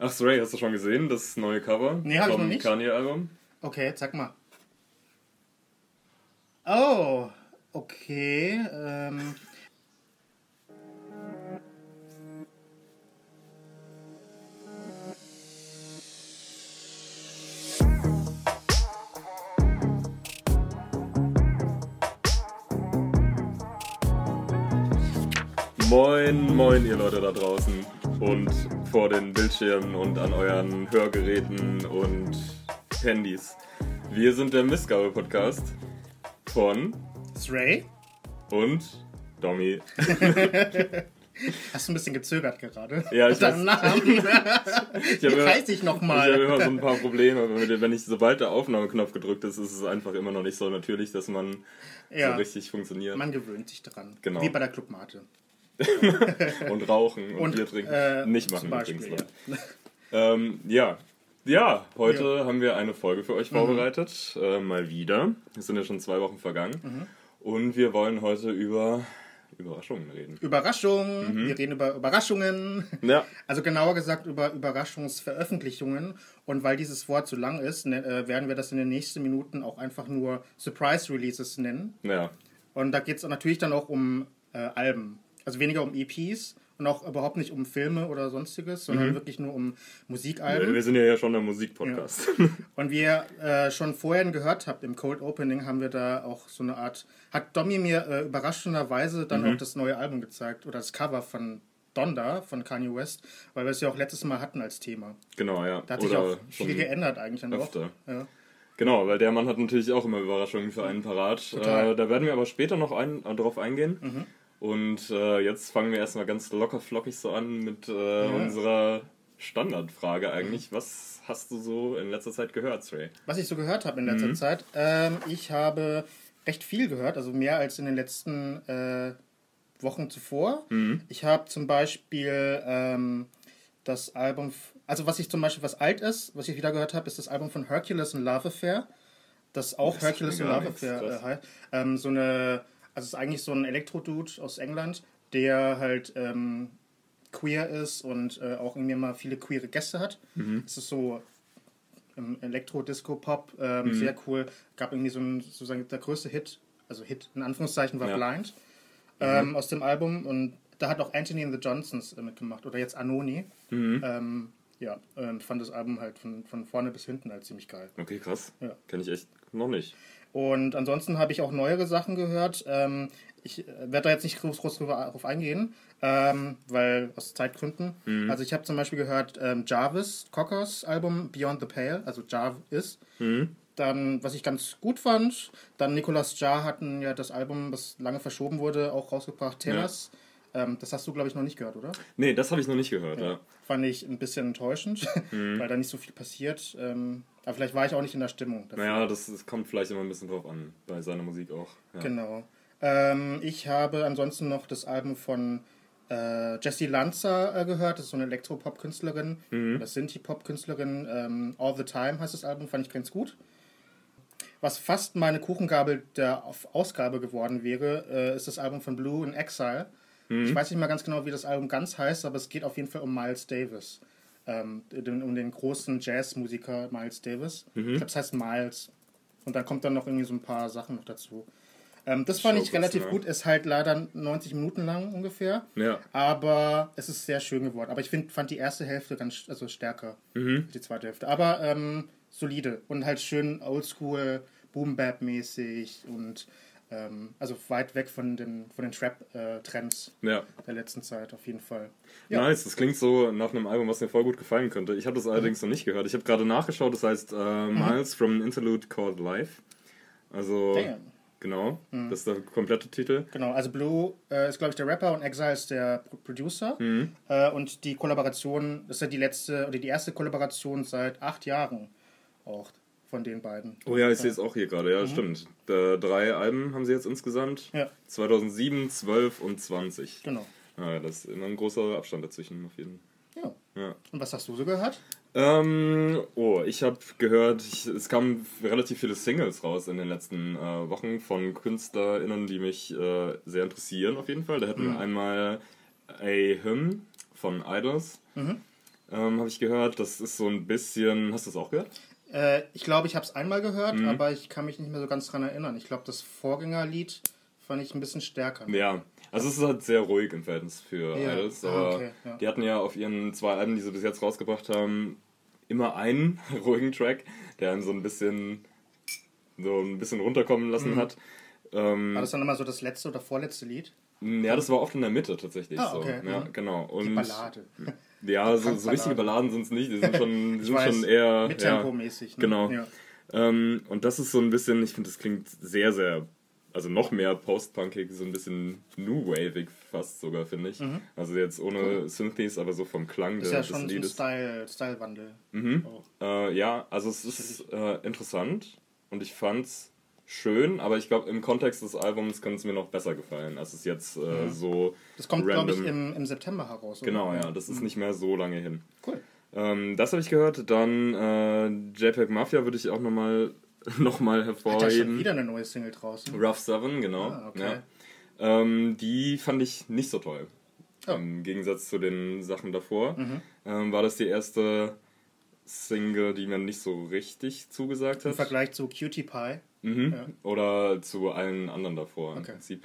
Ach, Ray, hast du schon gesehen, das neue Cover? Nee, hab ich noch nicht. Kanye-Album? Okay, sag mal. Oh, okay. Ähm. Moin, moin, ihr Leute da draußen und vor den Bildschirmen und an euren Hörgeräten und Handys. Wir sind der Missgabe-Podcast von Ist Ray? und Domi. Hast du ein bisschen gezögert gerade? Ja, ich Deinen weiß. Namen. Ich habe heiße ich ich habe nochmal? immer so ein paar Probleme. Wenn wenn ich, sobald der Aufnahmeknopf gedrückt ist, ist es einfach immer noch nicht so natürlich, dass man Ja, so richtig funktioniert. man gewöhnt sich dran. Genau. Wie bei der Clubmate. und rauchen und, Und, Bier trinken. äh, nicht machen Beispiel, übrigens. Leute. Ähm, ja. Ja, heute haben wir eine Folge für Mhm. euch vorbereitet. Äh, mal wieder. Es sind ja schon zwei Wochen vergangen. Mhm. Und wir wollen heute über Überraschungen reden. Überraschung, Mhm. wir reden über Überraschungen. Ja, Also genauer gesagt über Überraschungsveröffentlichungen. Und weil dieses Wort so lang ist, ne, äh, werden wir das in den nächsten Minuten auch einfach nur Surprise Releases nennen. ja. Und da geht es natürlich dann auch um äh, Alben. Also weniger um EPs und auch überhaupt nicht um Filme oder sonstiges, sondern wirklich nur um Musikalben. Wir sind ja, ja schon ein Musikpodcast. Und wie ihr äh, schon vorhin gehört habt, im Cold Opening haben wir da auch so eine Art, hat Domi mir äh, überraschenderweise dann Mhm. auch das neue Album gezeigt oder das Cover von Donda von Kanye West, weil wir es ja auch letztes Mal hatten als Thema. genau, ja. Da hat sich auch viel geändert eigentlich dann öfter. auch. Ja. Genau, weil der Mann hat natürlich auch immer Überraschungen für einen parat. Mhm. Äh, da werden wir aber später noch ein, drauf eingehen. Und äh, jetzt fangen wir erstmal ganz locker flockig so an mit äh, unserer Standardfrage eigentlich. Was hast du so in letzter Zeit gehört, Stray? Was ich so gehört habe in letzter Mhm. Zeit, ähm, ich habe recht viel gehört, also mehr als in den letzten äh, Wochen zuvor. Mhm. Ich habe zum Beispiel ähm, das Album, also was ich zum Beispiel, was alt ist, was ich wieder gehört habe, ist das Album von Hercules and Love Affair. Das auch Das Hercules and Love Affair äh, heißt. Ähm, so eine, also es ist eigentlich so ein Elektro-Dude aus England, der halt ähm, queer ist und äh, auch irgendwie mal viele queere Gäste hat. Mhm. Es ist so im Elektro-Disco-Pop, Mhm. ähm, sehr cool. Gab irgendwie so ein, sozusagen der größte Hit, also Hit in Anführungszeichen war Ja. Blind ähm, aus dem Album und da hat auch Anthony and the Johnsons äh, mitgemacht oder jetzt Anoni. Mhm. Ähm, ja, ähm, fand das Album halt von, von vorne bis hinten halt ziemlich geil. Okay, krass. Ja. Kenne ich echt noch nicht. Und ansonsten habe ich auch neuere Sachen gehört. Ähm, ich äh, werde da jetzt nicht groß, groß drauf eingehen, ähm, weil aus Zeitgründen. Mhm. Also ich habe zum Beispiel gehört ähm, Jarvis Cockers Album Beyond the Pale, also Jarvis. Mhm. Dann, was ich ganz gut fand, dann Nicolas Jar hatten ja das Album, das lange verschoben wurde, auch rausgebracht, Tellers. Ähm, das hast du, glaube ich, noch nicht gehört, oder? Nee, das habe ich noch nicht gehört. Ja. Fand ich ein bisschen enttäuschend, Mhm. weil da nicht so viel passiert. Ähm, aber vielleicht war ich auch nicht in der Stimmung. dafür. Naja, das, das kommt vielleicht immer ein bisschen drauf an, bei seiner Musik auch. Ja. Genau. Ähm, ich habe ansonsten noch das Album von äh, Jessie Lanza äh, gehört. Das ist so eine Elektropop-Künstlerin. Mhm. Das sind die Pop-Künstlerin. Ähm, All the Time heißt das Album, fand ich ganz gut. Was fast meine Kuchengabel der Ausgabe geworden wäre, äh, ist das Album von Blue in Exile. Mhm. Ich weiß nicht mal ganz genau, wie das Album ganz heißt, aber es geht auf jeden Fall um Miles Davis. Ähm, um den großen Jazzmusiker Miles Davis. Mhm. Ich glaube, es heißt Miles. Und dann kommt dann noch irgendwie so ein paar Sachen noch dazu. Ähm, das fand Schau ich relativ gut. Ist halt leider 90 Minuten lang ungefähr. Ja. Aber es ist sehr schön geworden. Aber ich find, fand die erste Hälfte ganz also stärker Mhm. als die zweite Hälfte. Aber ähm, solide und halt schön oldschool, Boom-Bap-mäßig und ähm, also weit weg von den, von den Trap-Trends ja. der letzten Zeit auf jeden Fall. Ja. Nice, das klingt so nach einem Album, was mir voll gut gefallen könnte. Ich habe das allerdings noch nicht gehört. Ich habe gerade nachgeschaut, das heißt äh, Miles from an Interlude Called Life. Also, Damn. genau, das ist der komplette Titel. Genau, also Blue äh, ist, glaube ich, der Rapper und Exile ist der Pro- Producer. Äh, und die Kollaboration, das ist ja die letzte oder die erste Kollaboration seit acht Jahren auch von den beiden. Oh ja, ich sehe es auch hier gerade, ja, stimmt. Äh, drei Alben haben sie jetzt insgesamt. Ja. 2007, 12 und 20. Genau. Ja, das ist immer ein großer Abstand dazwischen auf jeden Ja. Ja. Und was hast du so gehört? Ähm, oh, ich habe gehört, ich, es kamen relativ viele Singles raus in den letzten äh, Wochen von KünstlerInnen, die mich äh, sehr interessieren auf jeden Fall. Da hätten wir einmal A Hymn von Idols. ähm, habe ich gehört. Das ist so ein bisschen. Hast du das auch gehört? Äh, ich glaube, ich habe es einmal gehört, Mhm. aber ich kann mich nicht mehr so ganz dran erinnern. Ich glaube, das Vorgängerlied fand ich ein bisschen stärker. Ja. Also es ist halt sehr ruhig im Verhältnis für Ja. Idols, Ah, aber okay, ja. die hatten ja auf ihren zwei Alben, die sie bis jetzt rausgebracht haben, immer einen ruhigen Track, der einen so ein bisschen so ein bisschen runterkommen lassen Mhm. hat. Ähm, War das dann immer so das letzte oder vorletzte Lied? ja, das war oft in der Mitte tatsächlich Ah, so. okay, Ja, mhm. genau. Und Die Ballade. Ja, so, so richtige Balladen sind es nicht. Die sind schon, die sind weiß, schon eher. Mit ja, Tempo-mäßig. Ne? Genau. Ja. Ähm, und das ist so ein bisschen, ich finde, das klingt sehr, sehr, also noch mehr post-punkig, so ein bisschen new-wavig fast sogar, finde ich. Also jetzt ohne Synthes, aber so vom Klang Mhm. Ist der, ja schon so ein. Style, Style-Wandel. Mhm. Äh, ja, also es ist äh, interessant und ich fand's schön, aber ich glaube, im Kontext des Albums könnte es mir noch besser gefallen, als es jetzt äh, so Das kommt, glaube ich, im, im September heraus. oder? Genau, ja, das ist nicht mehr so lange hin. Cool. Ähm, das habe ich gehört. Dann äh, JPEG Mafia würde ich auch nochmal noch mal Hat ja schon hervorheben. wieder eine neue Single draußen. Rough Seven, genau. Ah, okay. ja. ähm, die fand ich nicht so toll. Oh. Im Gegensatz zu den Sachen davor. Mhm. Ähm, war das die erste Single, die mir nicht so richtig zugesagt Im hat. Vergleich zu Cutie Pie. Mhm. Ja. Oder zu allen anderen davor im Okay. Prinzip.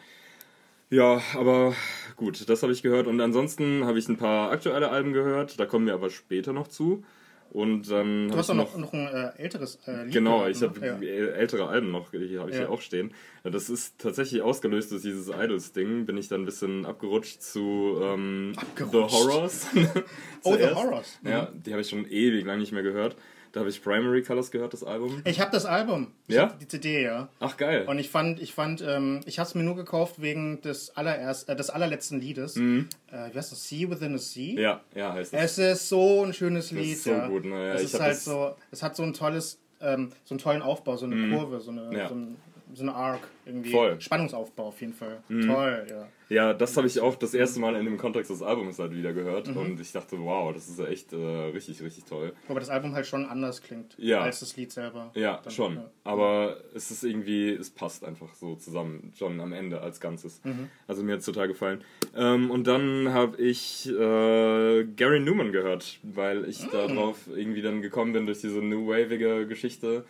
Ja, aber gut, das habe ich gehört. Und ansonsten habe ich ein paar aktuelle Alben gehört. Da kommen wir aber später noch zu. Und dann Du hast doch noch, noch ein äh, älteres äh, Lied. Genau, ich ne? habe Ja. ältere Alben noch, hier habe ich Ja. hier auch stehen. Das ist tatsächlich ausgelöst durch dieses Idols-Ding. Bin ich dann ein bisschen abgerutscht zu ähm, The Abgerutscht. Horrors. Oh, The. Horrors. Mhm. Ja, die habe ich schon ewig lang nicht mehr gehört. Da habe ich Primary Colors gehört, das Album. Ich habe das Album. Ich Ja? die CD, ja. Ach, geil. Und ich fand, ich fand, ähm, ich habe es mir nur gekauft wegen des allererst, äh, des allerletzten Liedes. Äh, wie heißt das? Sea Within a Sea. Mhm. ja, ja, heißt es. Es ist so ein schönes Lied. ist so ja. gut, ne? Ja, es ich ist halt so, es hat so ein tolles, ähm, so einen tollen Aufbau, so eine Kurve, so eine, Ja. so, ein, so eine Arc irgendwie. Voll. Mhm. Spannungsaufbau auf jeden Fall. Toll, ja. Ja, das habe ich auch das erste Mal in dem Kontext des Albums halt wieder gehört. Mhm. Und ich dachte, wow, das ist ja echt äh, richtig, richtig toll. Aber das Album halt schon anders klingt Ja. als das Lied selber. Ja, Dann, schon. ja. Aber es ist irgendwie, es passt einfach so zusammen, schon am Ende als Ganzes. Mhm. Also mir hat es total gefallen. Ähm, und dann habe ich äh, Gary Newman gehört, weil ich Mhm. darauf irgendwie dann gekommen bin durch diese New Wavige Geschichte.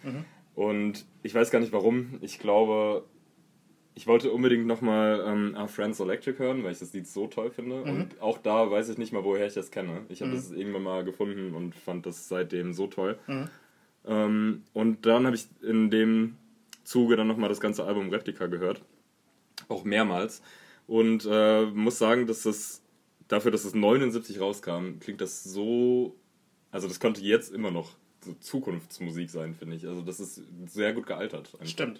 Mhm. Und ich weiß gar nicht warum. Ich glaube, ich wollte unbedingt nochmal ähm, Our Friends Electric hören, weil ich das Lied so toll finde. Mhm. Und auch da weiß ich nicht mal, woher ich das kenne. Ich habe das irgendwann mal gefunden und fand das seitdem so toll. Mhm. Ähm, und dann habe ich in dem Zuge dann nochmal das ganze Album Replika gehört. Auch mehrmals. Und äh, muss sagen, dass das dafür, dass es 79 rauskam, klingt das so. Also, das könnte jetzt immer noch so Zukunftsmusik sein, finde ich. Also, das ist sehr gut gealtert. einfach. Stimmt.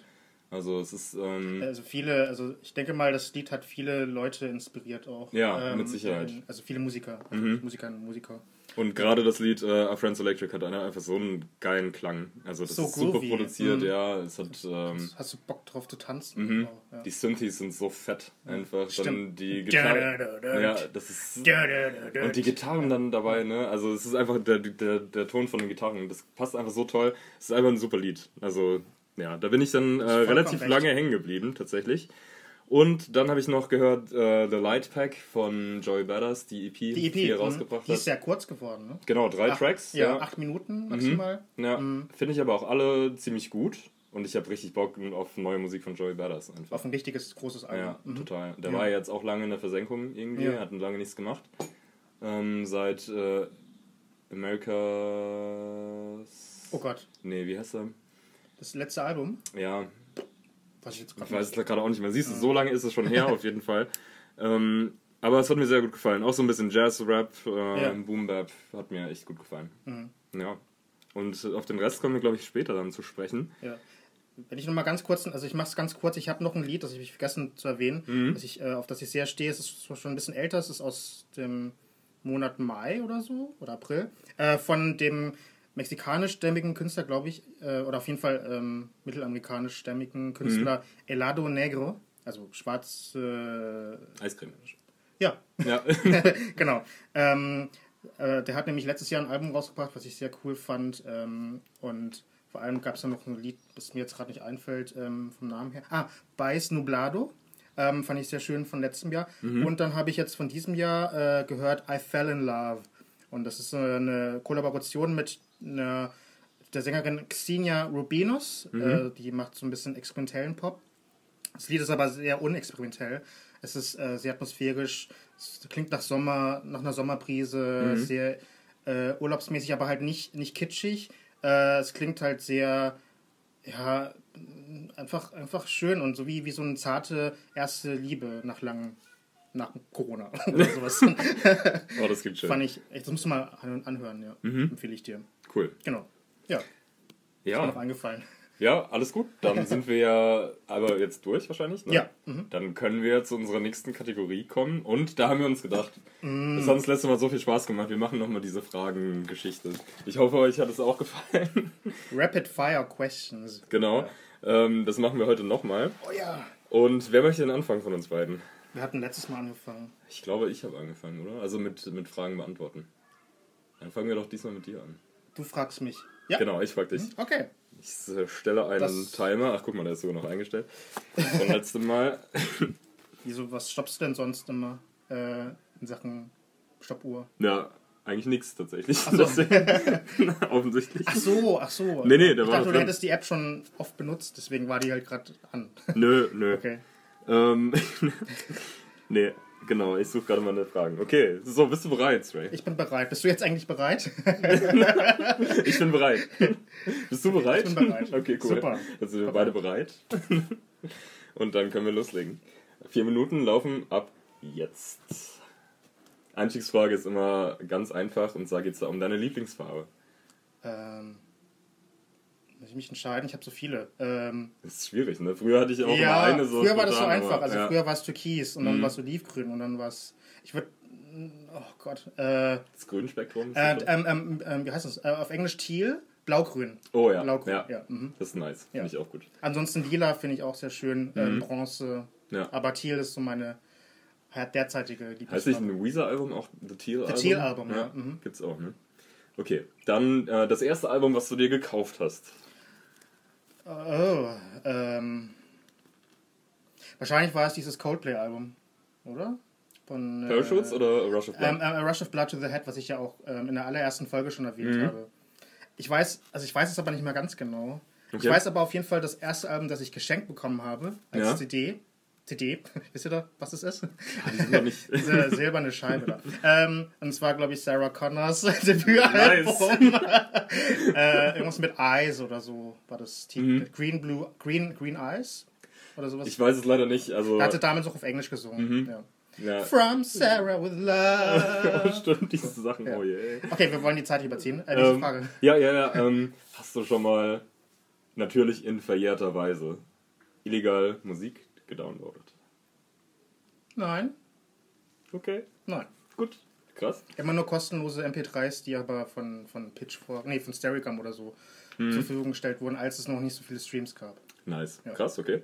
Also, es ist. Ähm, Also viele, also ich denke mal, das Lied hat viele Leute inspiriert auch. Ähm, Ja, mit Sicherheit. Mhm. Also viele Musiker, also Musikerinnen und Musiker. Und gerade das Lied äh, Our Friends Electric hat eine- einfach so einen geilen Klang. Also das So ist super groovy. produziert, Mhm. ja. Es hat ähm, Hast du Bock drauf zu tanzen? mhm. Auch, ja. die Synthes sind so fett einfach. Dann Stimmt. die Da, Gitarre. da, da, Ja, da. das ist und die Gitarren dann dabei, ne? Also es ist einfach der, der, der Ton von den Gitarren. Das passt einfach so toll. Es ist einfach ein super Lied. Also ja, da bin ich dann äh, relativ recht. lange hängen geblieben tatsächlich. Und dann habe ich noch gehört äh, The Light Pack von Joey Badass, die EP, die EP, die er mhm. rausgebracht die ist hat. sehr kurz geworden. Ne? Genau, drei Acht- Tracks. Ja, ja. acht Minuten maximal. Ja, finde ich aber auch alle ziemlich gut. Und ich habe richtig Bock auf neue Musik von Joey Badass einfach. Auf ein richtiges, großes Album. Ja, Mhm. total. Der Ja. war jetzt auch lange in der Versenkung irgendwie, Ja. hat lange nichts gemacht. Ähm, seit äh, America's... Oh Gott, Nee, wie heißt er? das letzte Album, Ja, was ich jetzt ich weiß es gerade auch nicht mehr. Siehst du, so lange ist es schon her, auf jeden Fall. Ähm, aber es hat mir sehr gut gefallen. Auch so ein bisschen Jazz-Rap, äh, Ja. Boom-Bap hat mir echt gut gefallen. Mhm. Ja. Und auf den Rest kommen wir, glaube ich, später dann zu sprechen. Ja. Wenn ich noch mal ganz kurz, also ich mache es ganz kurz, ich habe noch ein Lied, das ich vergessen zu erwähnen, Mhm. ich, äh, auf das ich sehr stehe, es ist schon ein bisschen älter, es ist aus dem Monat Mai oder so, oder April, äh, von dem mexikanischstämmigen Künstler, glaube ich, äh, oder auf jeden Fall ähm, mittelamerikanischstämmigen Künstler Mhm. Elado Negro, also schwarz, äh, Eiscreme. ja, Ja. genau. Ähm, äh, der hat nämlich letztes Jahr ein Album rausgebracht, was ich sehr cool fand. Ähm, und vor allem gab es da noch ein Lied, das mir jetzt gerade nicht einfällt, ähm, vom Namen her. Ah, Bais Nublado. Ähm, fand ich sehr schön von letztem Jahr. Und dann habe ich jetzt von diesem Jahr äh, gehört I Fell in Love. Und das ist eine Kollaboration mit einer, der Sängerin Xenia Rubinos. Äh, die macht so ein bisschen experimentellen Pop. Das Lied ist aber sehr unexperimentell. Es ist äh, sehr atmosphärisch. Es klingt nach Sommer, nach einer Sommerbrise, sehr äh, urlaubsmäßig, aber halt nicht, nicht kitschig. Äh, es klingt halt sehr, ja, einfach, einfach schön und so wie, wie so eine zarte erste Liebe nach langem, nach Corona oder sowas. Oh, das klingt schön. Fand ich, echt, das musst du mal an- anhören, ja. Empfehle ich dir. Cool. Genau. Ja, ist mir noch Ja, eingefallen. ja, alles gut. Dann sind wir ja aber jetzt durch wahrscheinlich. Ne? Ja. Mhm. Dann können wir zu unserer nächsten Kategorie kommen. Und da haben wir uns gedacht, Mm. das hat uns letztes Mal so viel Spaß gemacht. Wir machen nochmal diese Fragengeschichte. Ich hoffe, euch hat es auch gefallen. Rapid Fire Questions. genau. Ähm, das machen wir heute nochmal. Oh ja. Und wer möchte denn anfangen von uns beiden? Wir hatten letztes Mal angefangen. Ich glaube, ich habe angefangen, oder? Also mit, mit Fragen beantworten. Dann fangen wir doch diesmal mit dir an. Du fragst mich. Ja. Genau, ich frage dich. Okay. Ich äh, stelle einen Das- Timer. Ach, guck mal, der ist sogar noch eingestellt. Vom letzten Mal. Wieso, was stoppst du denn sonst immer äh, in Sachen Stoppuhr? Ja, eigentlich nichts tatsächlich. so. Deswegen- Offensichtlich. Ach so, ach so. Nee, nee, da ich war dachte, du drin. hättest die App schon oft benutzt, deswegen war die halt gerade an. Nö, nö. Okay. Ähm, nee, genau, ich suche gerade mal eine Frage. Okay, so, bist du bereit, Ray? Ich bin bereit. Bist du jetzt eigentlich bereit? Ich bin bereit. Bist du bereit? Ich bin bereit. Okay, cool. Super. Dann sind wir beide bereit. Und dann können wir loslegen. Vier Minuten laufen ab jetzt. Einstiegsfrage ist immer ganz einfach und zwar geht es da um deine Lieblingsfarbe. ähm, ich mich entscheiden? Ich habe so viele. Ähm, Das ist schwierig, ne? Früher hatte ich auch ja, immer eine so. früher war das so einfach. Also ja. Mhm. früher war es Türkis und dann war es Olivgrün und dann war es. Ich würde. Oh Gott. Äh, Das Grünspektrum. ist äh, ähm, ähm, ähm, wie heißt das? Äh, auf Englisch Teal, Blaugrün. oh ja. Blaugrün, ja. ja. mhm. Das ist nice. Finde Ja. ich auch gut. Ansonsten Lila finde ich auch sehr schön. Bronze. Mhm. Ja. Aber Teal ist so meine ja, derzeitige Heißt nicht Lieblingsfarbe. ein Weezer-Album auch The Teal-Album? The Teal-Album, ja. Mhm. Gibt's auch, ne? Okay, dann äh, das erste Album, was du dir gekauft hast. Oh, ähm, wahrscheinlich war es dieses Coldplay-Album, oder? Von, äh, Parachutes oder A Rush of Blood? Ähm, äh, A Rush of Blood to the Head, was ich ja auch ähm, in der allerersten Folge schon erwähnt Mhm. habe. Ich weiß, also ich weiß es aber nicht mehr ganz genau. Ich Okay. weiß aber auf jeden Fall das erste Album, das ich geschenkt bekommen habe, als Ja. CD. CD, wisst ihr da, was das ist? Die sind noch nicht. Diese silberne Scheibe da. ähm, und zwar, glaube ich, Sarah Connors Debütalbum. äh, irgendwas mit Eyes oder so war das Titel. Green Blue, Green, Green Eyes oder sowas. Mhm. Ich weiß es leider nicht. Also, er hatte damals auch auf Englisch gesungen. Ja. ja. From Sarah with Love. Stimmt, diese Sachen. Ja. Oh je. Okay, wir wollen die Zeit überziehen. Äh, Ähm, Frage. ja, ja, ja. Ähm, hast du schon mal natürlich in verjährter Weise illegal Musik gedownloadet? Nein, Okay, nein. gut. Krass. Immer nur kostenlose MP3s, die aber von, von Pitchfork, nee, von Stereogum oder so Mhm. zur Verfügung gestellt wurden, als es noch nicht so viele Streams gab. Nice. Ja. Krass, okay.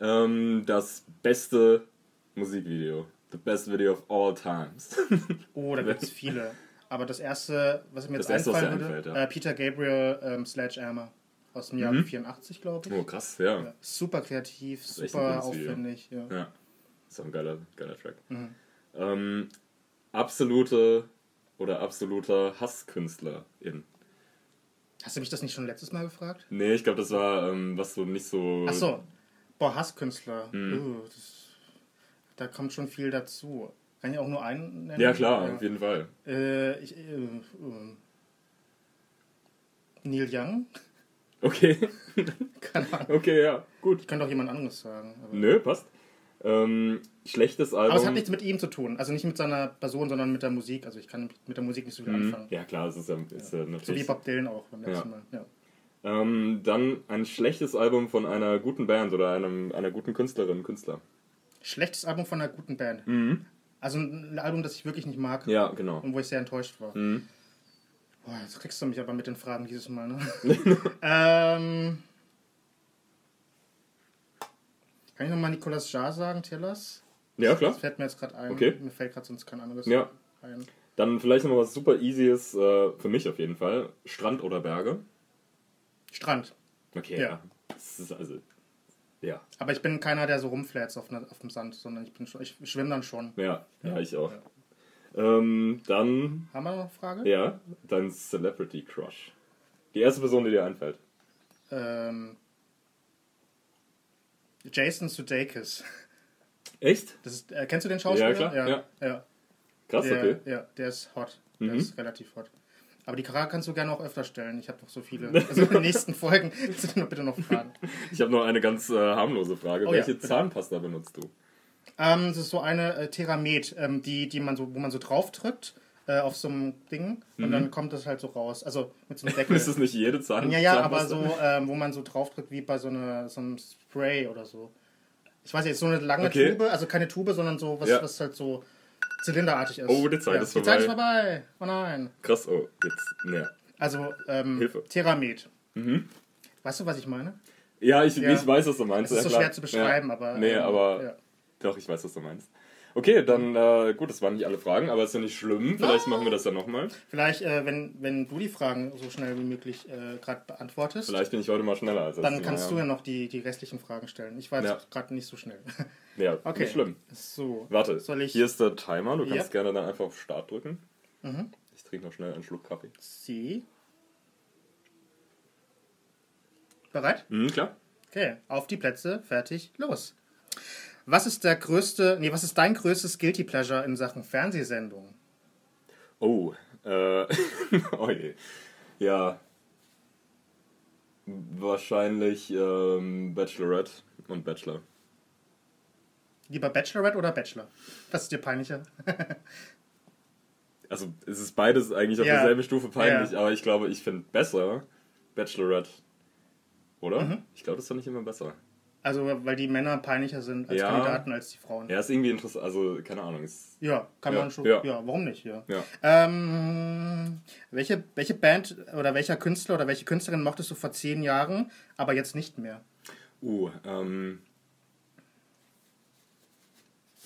Ähm, das beste Musikvideo. The best video of all times. Oh, da gibt es viele. Aber das erste, was mir jetzt Das erste, einfallen würde, einfällt, ja. äh, Peter Gabriel ähm, Sledgehammer aus dem Jahr 84, glaube ich. oh, krass, ja. Ja, super kreativ, super aufwendig. Ja. Ja. Ist auch ein geiler, geiler Track. Mhm. Ähm, absolute oder absoluter Hasskünstlerin. Hast du mich das nicht schon letztes Mal gefragt? Nee, ich glaube, das war, ähm, was so nicht so. Ach so. Boah, Hasskünstler. Mhm. Uh, das, da kommt schon viel dazu. Kann ich auch nur einen nennen? Ja, klar, auf jeden Fall. Äh, ich, äh, äh, Neil Young? Okay, Keine Ahnung. okay, ja, gut. Ich könnte auch jemand anderes sagen. Nö, passt. Ähm, schlechtes Album. aber es hat nichts mit ihm zu tun. Also nicht mit seiner Person, sondern mit der Musik. Also ich kann mit der Musik nicht so viel Mhm. anfangen. Ja, klar, es ist ja, ist ja So wie natürlich. Bob Dylan auch beim letzten Ja. Mal. Ja. Ähm, dann ein schlechtes Album von einer guten Band oder einem, einer guten Künstlerin, Künstler. Schlechtes Album von einer guten Band. Mhm. Also ein Album, das ich wirklich nicht mag Ja, genau. und wo ich sehr enttäuscht war. Mhm. Boah, jetzt kriegst du mich aber mit den Fragen dieses Mal, ne? ähm, kann ich nochmal Nicolas Jarre sagen, Tillers? Ja, klar. Das fällt mir jetzt gerade ein. Okay. Mir fällt gerade sonst kein anderes Ja. ein. Dann vielleicht noch was super Easyes, äh, für mich auf jeden Fall. Strand oder Berge. Strand. Okay, Ja. ja. Das ist also. Ja, Aber ich bin keiner, der so rumflätzt auf, ne- auf dem Sand, sondern ich bin ich schwimme dann schon. ja, ja, ich auch. Ähm, dann, Haben wir noch eine Frage? ja, dein Celebrity Crush. Die erste Person, die dir einfällt. Ähm, Jason Sudeikis. Echt? Das ist, äh, kennst du den Schauspieler? Ja, klar, Ja, ja. ja. Krass, Der, okay. ja, der ist hot. Der Mhm. ist relativ hot. Aber die Frage kannst du gerne auch öfter stellen. Ich habe noch so viele. Also in den nächsten Folgen sind noch bitte noch Fragen. Ich habe noch eine ganz äh, harmlose Frage. Oh ja, Welche bitte. Zahnpasta benutzt du? Ähm, das ist so eine äh, Theramet, ähm, die, die man so, wo man so draufdrückt äh, auf so einem Ding und dann kommt das halt so raus. Also mit so einem Deckel. Mhm. Ist das nicht jede Zahn ja, ja, aber so, ähm, wo man so draufdrückt wie bei so, eine, so einem Spray oder so. Ich weiß nicht, so eine lange Okay. Tube, also keine Tube, sondern so was, Ja. was halt so zylinderartig ist. Oh, die Zeit ist Die Zeit ist vorbei. vorbei. Oh nein. Krass, oh, jetzt, ne. Also, ähm, Hilfe. Theramet. Weißt du, was ich meine? Ja, ich, Ja. ich weiß, was du meinst. Es ist ja, so klar. schwer zu beschreiben, ja. aber. Nee, ähm, aber Ja. Doch, ich weiß, was du meinst. Okay, dann, äh, gut, das waren nicht alle Fragen, aber ist ja nicht schlimm. Vielleicht machen wir das ja nochmal. Vielleicht, äh, wenn, wenn du die Fragen so schnell wie möglich äh, gerade beantwortest, Vielleicht bin ich heute mal schneller als dann kannst Mal, du ja noch die, die restlichen Fragen stellen. Ich war jetzt Ja. gerade nicht so schnell. Ja, Okay. nicht schlimm. So. Warte, Soll ich- hier ist der Timer. Du kannst Ja. Mhm. gerne dann einfach auf Start drücken. Ich trinke noch schnell einen Schluck Kaffee. Sie. Bereit? Mhm, klar. Okay, auf die Plätze, fertig, los. Was ist der größte, nee, was ist dein größtes Guilty Pleasure in Sachen Fernsehsendung? Oh, äh, oh je. Ja. Wahrscheinlich ähm, Bachelorette und Bachelor. Lieber Bachelorette oder Bachelor? Was ist dir peinlicher? Also es ist beides eigentlich auf Ja. derselben Stufe peinlich, Ja. aber ich glaube, ich finde besser Bachelorette. Oder? Mhm. Ich glaube, das ist doch nicht immer besser. Also, weil die Männer peinlicher sind als Ja. Kandidaten als die Frauen. Ja, ist irgendwie interessant. Also, keine Ahnung. Ist, Ja, kann Ja, man schon. ja. Ja. warum nicht? Ja. Ähm, welche, welche Band oder welcher Künstler oder welche Künstlerin mochtest du vor zehn Jahren, aber jetzt nicht mehr? Uh, ähm.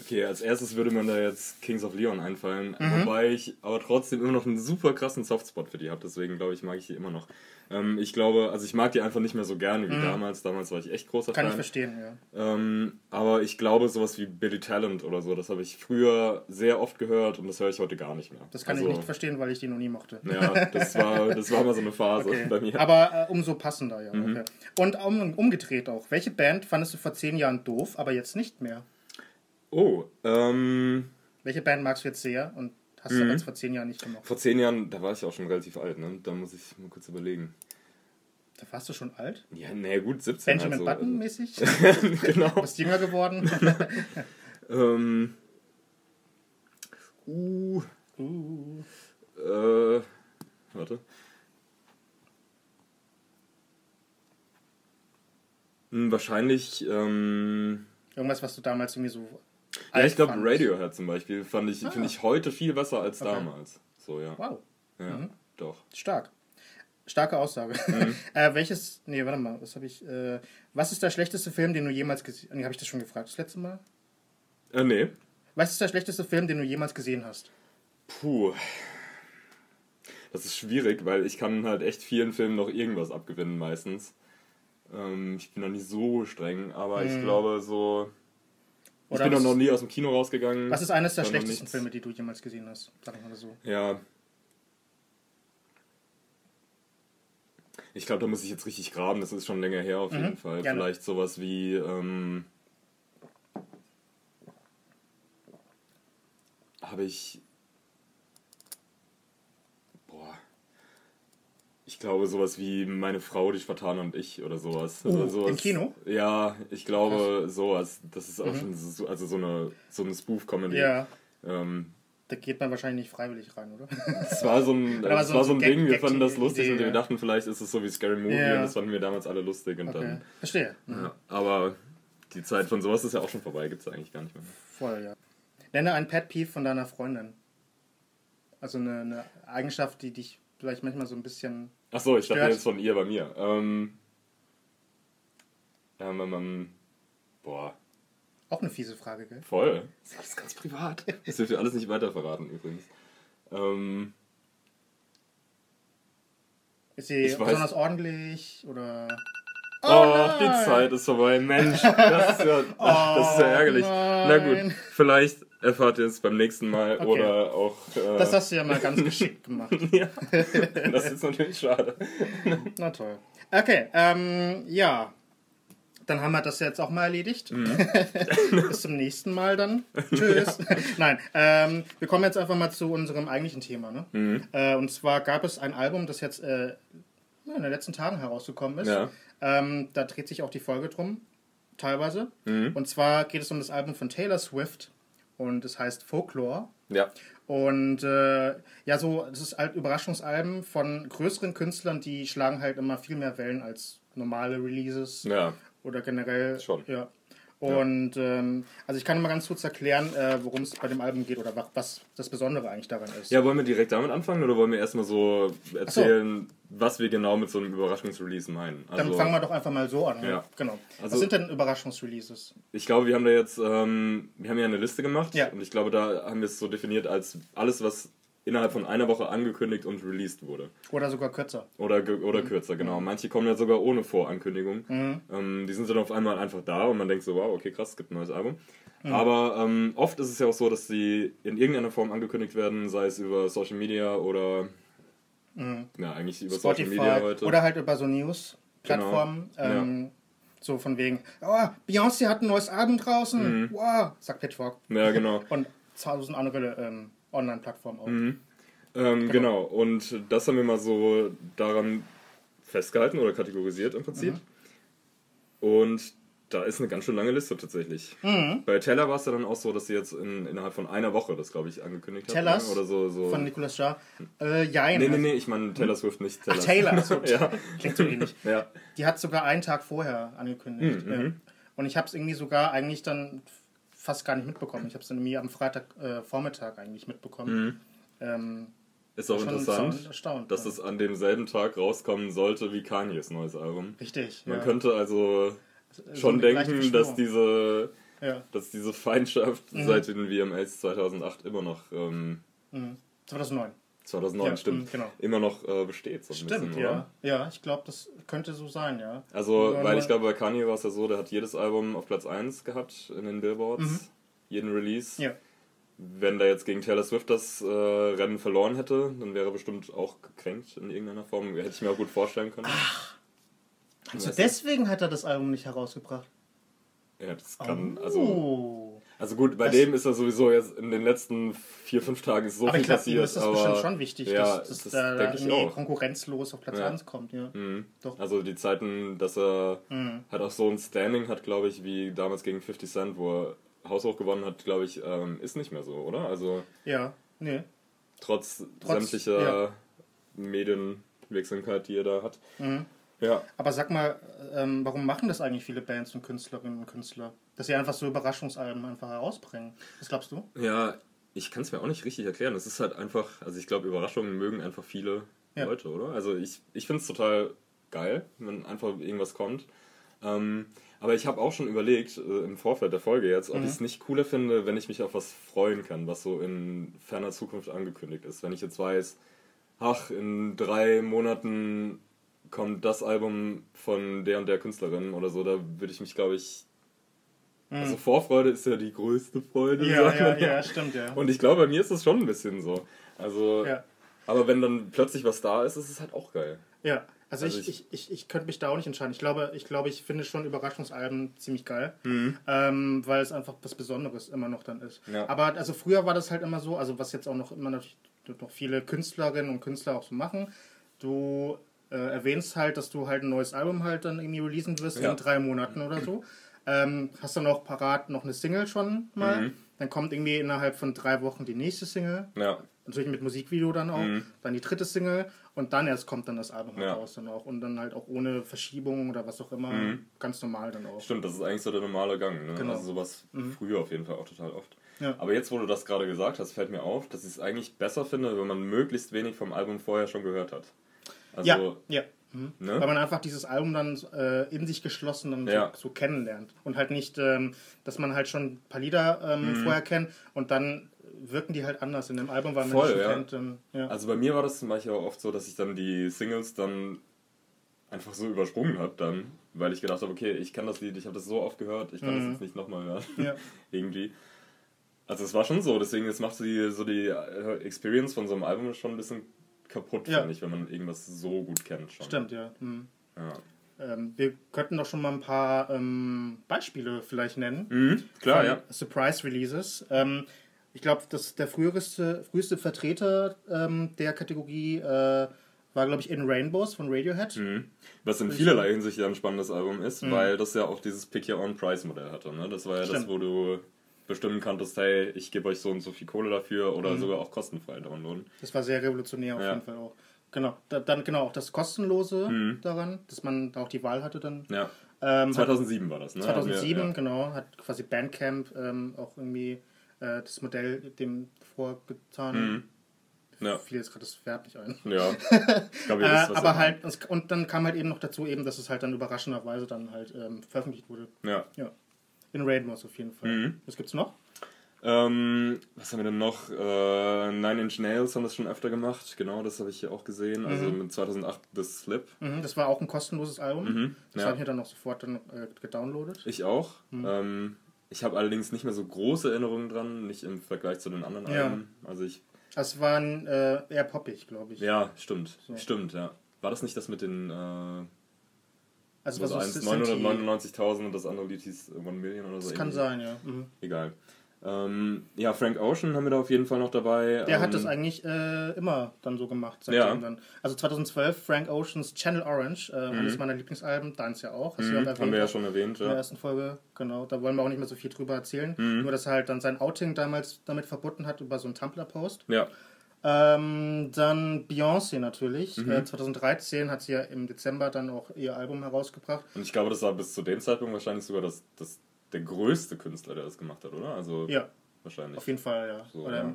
Okay, als erstes würde mir da jetzt Kings of Leon einfallen, Mhm. wobei ich aber trotzdem immer noch einen super krassen Softspot für die habe, deswegen glaube ich, mag ich die immer noch. Ähm, ich glaube, also ich mag die einfach nicht mehr so gerne wie damals, damals war ich echt großer Mhm. Kann ich Fan. verstehen, ja. Ähm, aber ich glaube, sowas wie Billy Talent oder so, das habe ich früher sehr oft gehört und das höre ich heute gar nicht mehr. Das kann also, ich nicht verstehen, weil ich die noch nie mochte. Ja, das war, das war mal so eine Phase Okay. bei mir. Aber äh, umso passender, ja. Mhm. Okay. Und um, umgedreht auch. Welche Band fandest du vor zehn Jahren doof, aber jetzt nicht mehr? Oh, ähm, Welche Band magst du jetzt sehr und hast Mhm. du jetzt vor zehn Jahren nicht gemocht? vor zehn Jahren, da war ich auch schon relativ alt, ne? Da muss ich mal kurz überlegen. Da warst du schon alt? Ja, naja, gut, 17 Benjamin halt so. Button mäßig? Also, genau. Bist jünger geworden? Ähm, uh, uh. äh, warte. Hm, wahrscheinlich, ähm, Irgendwas, was du damals irgendwie so. Ja, ich glaube. Radiohead zum Beispiel fand ich, finde ich heute viel besser als Okay. damals. So, ja. Wow, Ja, doch. stark. Starke Aussage. Mhm. äh, welches. Nee, warte mal, was habe ich. Äh, was ist der schlechteste Film, den du jemals gesehen hast? Nee, habe ich das schon gefragt, das letzte Mal? Äh, nee. Was ist der schlechteste Film, den du jemals gesehen hast? Puh. Das ist schwierig, weil ich kann halt echt vielen Filmen noch irgendwas abgewinnen meistens. Ähm, ich bin da nicht so streng, aber ich glaube so... Ich Oder bin doch noch nie aus dem Kino rausgegangen. Was ist eines der schlechtesten. Filme, die du jemals gesehen hast? Sag mal so. Ja. Ich glaube, da muss ich jetzt richtig graben. Das ist schon länger her auf jeden Fall. Mhm. gerne. Vielleicht sowas wie... Ähm, Habe ich... Boah. Ich glaube, sowas wie meine Frau, die Spartaner und ich oder sowas. Oh, oder sowas. im Kino? Ja, ich glaube, sowas. Das ist auch schon so, also so eine, so eine Spoof-Comedy. Mhm. Ja, Ähm, da geht man wahrscheinlich nicht freiwillig rein, oder? es war so ein, es so- war so ein Gag- Ding, wir Gag- fanden das lustig Idee, und wir ja. dachten, vielleicht ist es so wie Scary Movie Ja. und das fanden wir damals alle lustig und Okay. dann. Verstehe. Ja, aber die Zeit von sowas ist ja auch schon vorbei, gibt es eigentlich gar nicht mehr. Voll, ja. Nenne ein Pet Peeve von deiner Freundin. Also eine, eine Eigenschaft, die dich vielleicht manchmal so ein bisschen. Achso, ich dachte jetzt von ihr bei mir. Ähm, ähm, ähm, ähm, boah, Auch eine fiese Frage, gell? voll. Das ist alles ganz privat. Das dürft ihr alles nicht weiter verraten übrigens. Ähm, Ist sie Ich weiß- besonders ordentlich oder. Oh, Oh, die nein. Zeit ist vorbei. Mensch, das ist ja, das ist ja ärgerlich. Na gut, nein. vielleicht erfahrt ihr es beim nächsten Mal Okay. oder auch. Äh, Das hast du ja mal ganz geschickt gemacht. ja, das ist natürlich schade. Na toll. Okay, ähm, ja. Dann haben wir das jetzt auch mal erledigt. Mhm. Bis zum nächsten Mal dann. Tschüss. Nein, ähm, wir kommen jetzt einfach mal zu unserem eigentlichen Thema. Ne? Mhm. Äh, und zwar gab es ein Album, das jetzt äh, in den letzten Tagen herausgekommen ist. Ja. Ähm, da dreht sich auch die Folge drum, teilweise. Mhm. Und zwar geht es um das Album von Taylor Swift und es heißt Folklore. Ja. Und äh, ja, so, das ist halt Überraschungsalben von größeren Künstlern, die schlagen halt immer viel mehr Wellen als normale Releases Ja. oder generell. Schon. Ja. Und ähm, also ich kann mal ganz kurz erklären, äh, worum es bei dem Album geht oder wa- was das Besondere eigentlich daran ist. Ja, wollen wir direkt damit anfangen oder wollen wir erstmal so erzählen, was wir genau mit so einem Überraschungsrelease meinen? Dann Also, fangen wir doch einfach mal so an. ne? Ja. Genau. Also- was sind denn Überraschungsreleases? ich glaube, wir haben da jetzt, ähm, wir haben ja eine Liste gemacht Ja. und ich glaube, da haben wir es so definiert als alles, was innerhalb von einer Woche angekündigt und released wurde. Oder sogar kürzer. Oder, ge- Mhm. oder kürzer, genau. Manche kommen ja sogar ohne Vorankündigung. Ähm, die sind dann auf einmal einfach da und man denkt so, wow, okay, krass, es gibt ein neues Album. Mhm. Aber ähm, oft ist es ja auch so, dass sie in irgendeiner Form angekündigt werden, sei es über Social Media oder ja, eigentlich über Social Media Mhm. Spotify heute. oder halt über so News-Plattformen. Genau. Ähm, So von wegen, oh, Beyoncé hat ein neues Album draußen. Mhm. Wow, sagt Pitchfork. ja, genau. Und tausend andere ähm, Online-Plattformen auch. Mhm. Ähm, genau. und das haben wir mal so daran festgehalten oder kategorisiert im Prinzip. Mhm. Und da ist eine ganz schön lange Liste tatsächlich. Mhm. Bei Teller war es ja dann auch so, dass sie jetzt in, innerhalb von einer Woche das, glaube ich, angekündigt haben. Tellers Oder so. so. Von Nicolas Jarre. Äh, jein. nee, nee, also- nee, ich meine Taylor Swift, nicht Ach, Taylor. So, ja. Klingt so ähnlich. ja. Die hat sogar einen Tag vorher angekündigt. Mhm, ja. Und ich habe es irgendwie sogar eigentlich dann fast gar nicht mitbekommen. Ich habe es irgendwie am Freitag äh, Vormittag eigentlich mitbekommen. Ähm, Ist auch Mhm. interessant, erstaunt- dass ja. es an demselben Tag rauskommen sollte wie Kanyes neues Album. Richtig. Man ja. könnte also So schon gleiche denken, dass diese, Ja. dass diese Feindschaft Mhm. seit den VMAs 2008 immer noch, ähm, Mhm. 2009. 2009 Ja, stimmt, mhm, genau. immer noch äh, besteht. So Stimmt, bisschen, ja. Oder? Ja, ich glaube, das könnte so sein, ja. Also, weil ich glaube, bei Kanye war es ja so, der hat jedes Album auf Platz 1 gehabt in den Billboards, jeden Release. Mhm. Ja. Wenn der jetzt gegen Taylor Swift das äh, Rennen verloren hätte, dann wäre er bestimmt auch gekränkt in irgendeiner Form. Hätte ich mir auch gut vorstellen können. Also Weißt du? deswegen hat er das Album nicht herausgebracht. Ja, das kann, also, oh. also gut, bei Das- dem ist er sowieso jetzt in den letzten vier, fünf Tagen so aber viel ich glaube, ihm passiert. ist das aber, bestimmt schon wichtig, ja, dass, dass das da ich irgendwie konkurrenzlos auf Platz Ja. 1 kommt. Ja. Mhm. Also die Zeiten, dass er Mhm. halt auch so ein Standing hat, glaube ich, wie damals gegen 50 Cent, wo er haushoch gewonnen hat, glaube ich, ähm, ist nicht mehr so, oder? Also Ja, nee. trotz, Trotz, sämtlicher ja. Medienwirksamkeit, die er da hat. Mhm. Ja. Aber sag mal, ähm, warum machen das eigentlich viele Bands und Künstlerinnen und Künstler? Dass sie einfach so Überraschungsalben einfach herausbringen. Was glaubst du? Ja, ich kann es mir auch nicht richtig erklären. Es ist halt einfach, also ich glaube, Überraschungen mögen einfach viele Ja. Leute, oder? Also ich, ich finde es total geil, wenn einfach irgendwas kommt. Ähm, aber ich habe auch schon überlegt, äh, im Vorfeld der Folge jetzt, ob Mhm. ich es nicht cooler finde, wenn ich mich auf was freuen kann, was so in ferner Zukunft angekündigt ist. Wenn ich jetzt weiß, ach, in drei Monaten kommt das Album von der und der Künstlerin oder so, da würde ich mich, glaube ich. Also Vorfreude ist ja die größte Freude. Mhm. Ja, ja, ja, stimmt, ja. Und ich glaube, bei mir ist das schon ein bisschen so. Also, Ja. aber wenn dann plötzlich was da ist, ist es halt auch geil. Ja, also, Also ich, ich- ich, ich, ich könnte mich da auch nicht entscheiden. Ich glaube, ich glaube, ich finde schon Überraschungsalben ziemlich geil, Mhm. ähm, weil es einfach was Besonderes immer noch dann ist. Ja. Aber also früher war das halt immer so, also was jetzt auch noch immer natürlich noch viele Künstlerinnen und Künstler auch so machen. Du äh, erwähnst halt, dass du halt ein neues Album halt dann irgendwie releasen wirst Ja. in drei Monaten oder so. Ähm, hast dann auch parat noch eine Single schon mal. Mhm. Dann kommt irgendwie innerhalb von drei Wochen die nächste Single. Ja. Natürlich mit Musikvideo dann auch. Mhm. Dann die dritte Single und dann erst kommt dann das Album Ja. raus dann auch. Und dann halt auch ohne Verschiebung oder was auch immer. Mhm. Ganz normal dann auch. Stimmt, das ist eigentlich so der normale Gang. Ne? Genau. Also sowas früher auf jeden Fall auch total oft. Ja. Aber jetzt, wo du das gerade gesagt hast, fällt mir auf, dass ich es eigentlich besser finde, wenn man möglichst wenig vom Album vorher schon gehört hat. Also, ja, ja. Mhm. Ne? Weil man einfach dieses Album dann äh, in sich geschlossen dann Ja. so, so kennenlernt. Und halt nicht, ähm, dass man halt schon ein paar Lieder ähm, vorher kennt und dann wirken die halt anders in dem Album, weil man Mhm. Voll, ja. kennt. Ähm, ja. Also bei mir war das zum Beispiel auch oft so, dass ich dann die Singles dann einfach so übersprungen habe dann, weil ich gedacht habe, okay, ich kann das Lied, ich habe das so oft gehört, ich kann das Mhm. jetzt nicht nochmal hören. Ja. Irgendwie. Also es war schon so, deswegen es macht die, so die äh, Experience von so einem Album schon ein bisschen kaputt, Ja. finde ich, wenn man irgendwas so gut kennt schon. Stimmt, ja. Mhm. Ja. Ähm, wir könnten doch schon mal ein paar ähm, Beispiele vielleicht nennen. Mhm, klar, ja. Surprise Releases. Ähm, ich glaube, dass der früheste, früheste Vertreter ähm, der Kategorie äh, war, glaube ich, In Rainbows von Radiohead. Mhm. Was in vielerlei Hinsicht ja ein spannendes Album ist, Mhm. weil das ja auch dieses Pick Your Own Price Modell hatte. Ne? Das war ja das, Stimmt. wo du bestimmen konntest, hey, ich gebe euch so und so viel Kohle dafür oder Mhm. sogar auch kostenfrei downloaden. Das war sehr revolutionär auf Ja. jeden Fall auch. Genau, da, dann genau auch das kostenlose Mhm. daran, dass man da auch die Wahl hatte dann. Ja. Ähm, hat 2007 war das, ne? 2007, Haben wir- genau, hat quasi Bandcamp ähm, auch irgendwie äh, das Modell dem vorgetan. Mhm. Ja. Fiel jetzt gerade das Verb nicht ein. Ja. Ich glaube, ihr Äh, wisst, was aber ihr halt, und dann kam halt eben noch dazu eben, dass es halt dann überraschenderweise dann halt ähm, veröffentlicht wurde. Ja. Ja. In Rainbows auf jeden Fall. Mhm. Was gibt's noch? Ähm, was haben wir denn noch? Äh, Nine Inch Nails haben das schon öfter gemacht. Genau, das habe ich hier auch gesehen. Also Mhm. mit 2008 The Slip. Mhm, das war auch ein kostenloses Album. Mhm, Das ja. habe ich mir dann noch sofort dann äh, gedownloadet. Ich auch. Mhm. Ähm, ich habe allerdings nicht mehr so große Erinnerungen dran, nicht im Vergleich zu den anderen Ja. Alben. Also ich. Das war ein, äh, eher poppig, glaube ich. Ja, stimmt. So. Stimmt, ja. War das nicht das mit den äh, Also also ist 999.000 und das andere Lied hieß One Million oder so? Das kann irgendwie? sein, ja. Mhm. Egal. Ähm, ja, Frank Ocean haben wir da auf jeden Fall noch dabei. Der ähm, hat das eigentlich äh, immer dann so gemacht, seitdem Ja. dann. Also 2012 Frank Oceans Channel Orange, äh, eines meiner Lieblingsalben, deins ja auch, hast ja Mhm, erwähnt. haben wir ja schon erwähnt, in der ja. ersten Folge, genau. Da wollen wir auch nicht mehr so viel drüber erzählen. Mhm. Nur, dass er halt dann sein Outing damals damit verbunden hat über so einen Tumblr-Post. Ja, Ähm, dann Beyoncé natürlich. Mhm. Äh, 2013 hat sie ja im Dezember dann auch ihr Album herausgebracht. und ich glaube, das war bis zu dem Zeitpunkt wahrscheinlich sogar das, das, der größte Künstler, der das gemacht hat, oder? Also Ja, wahrscheinlich. auf jeden Fall, ja. So, Oder ja.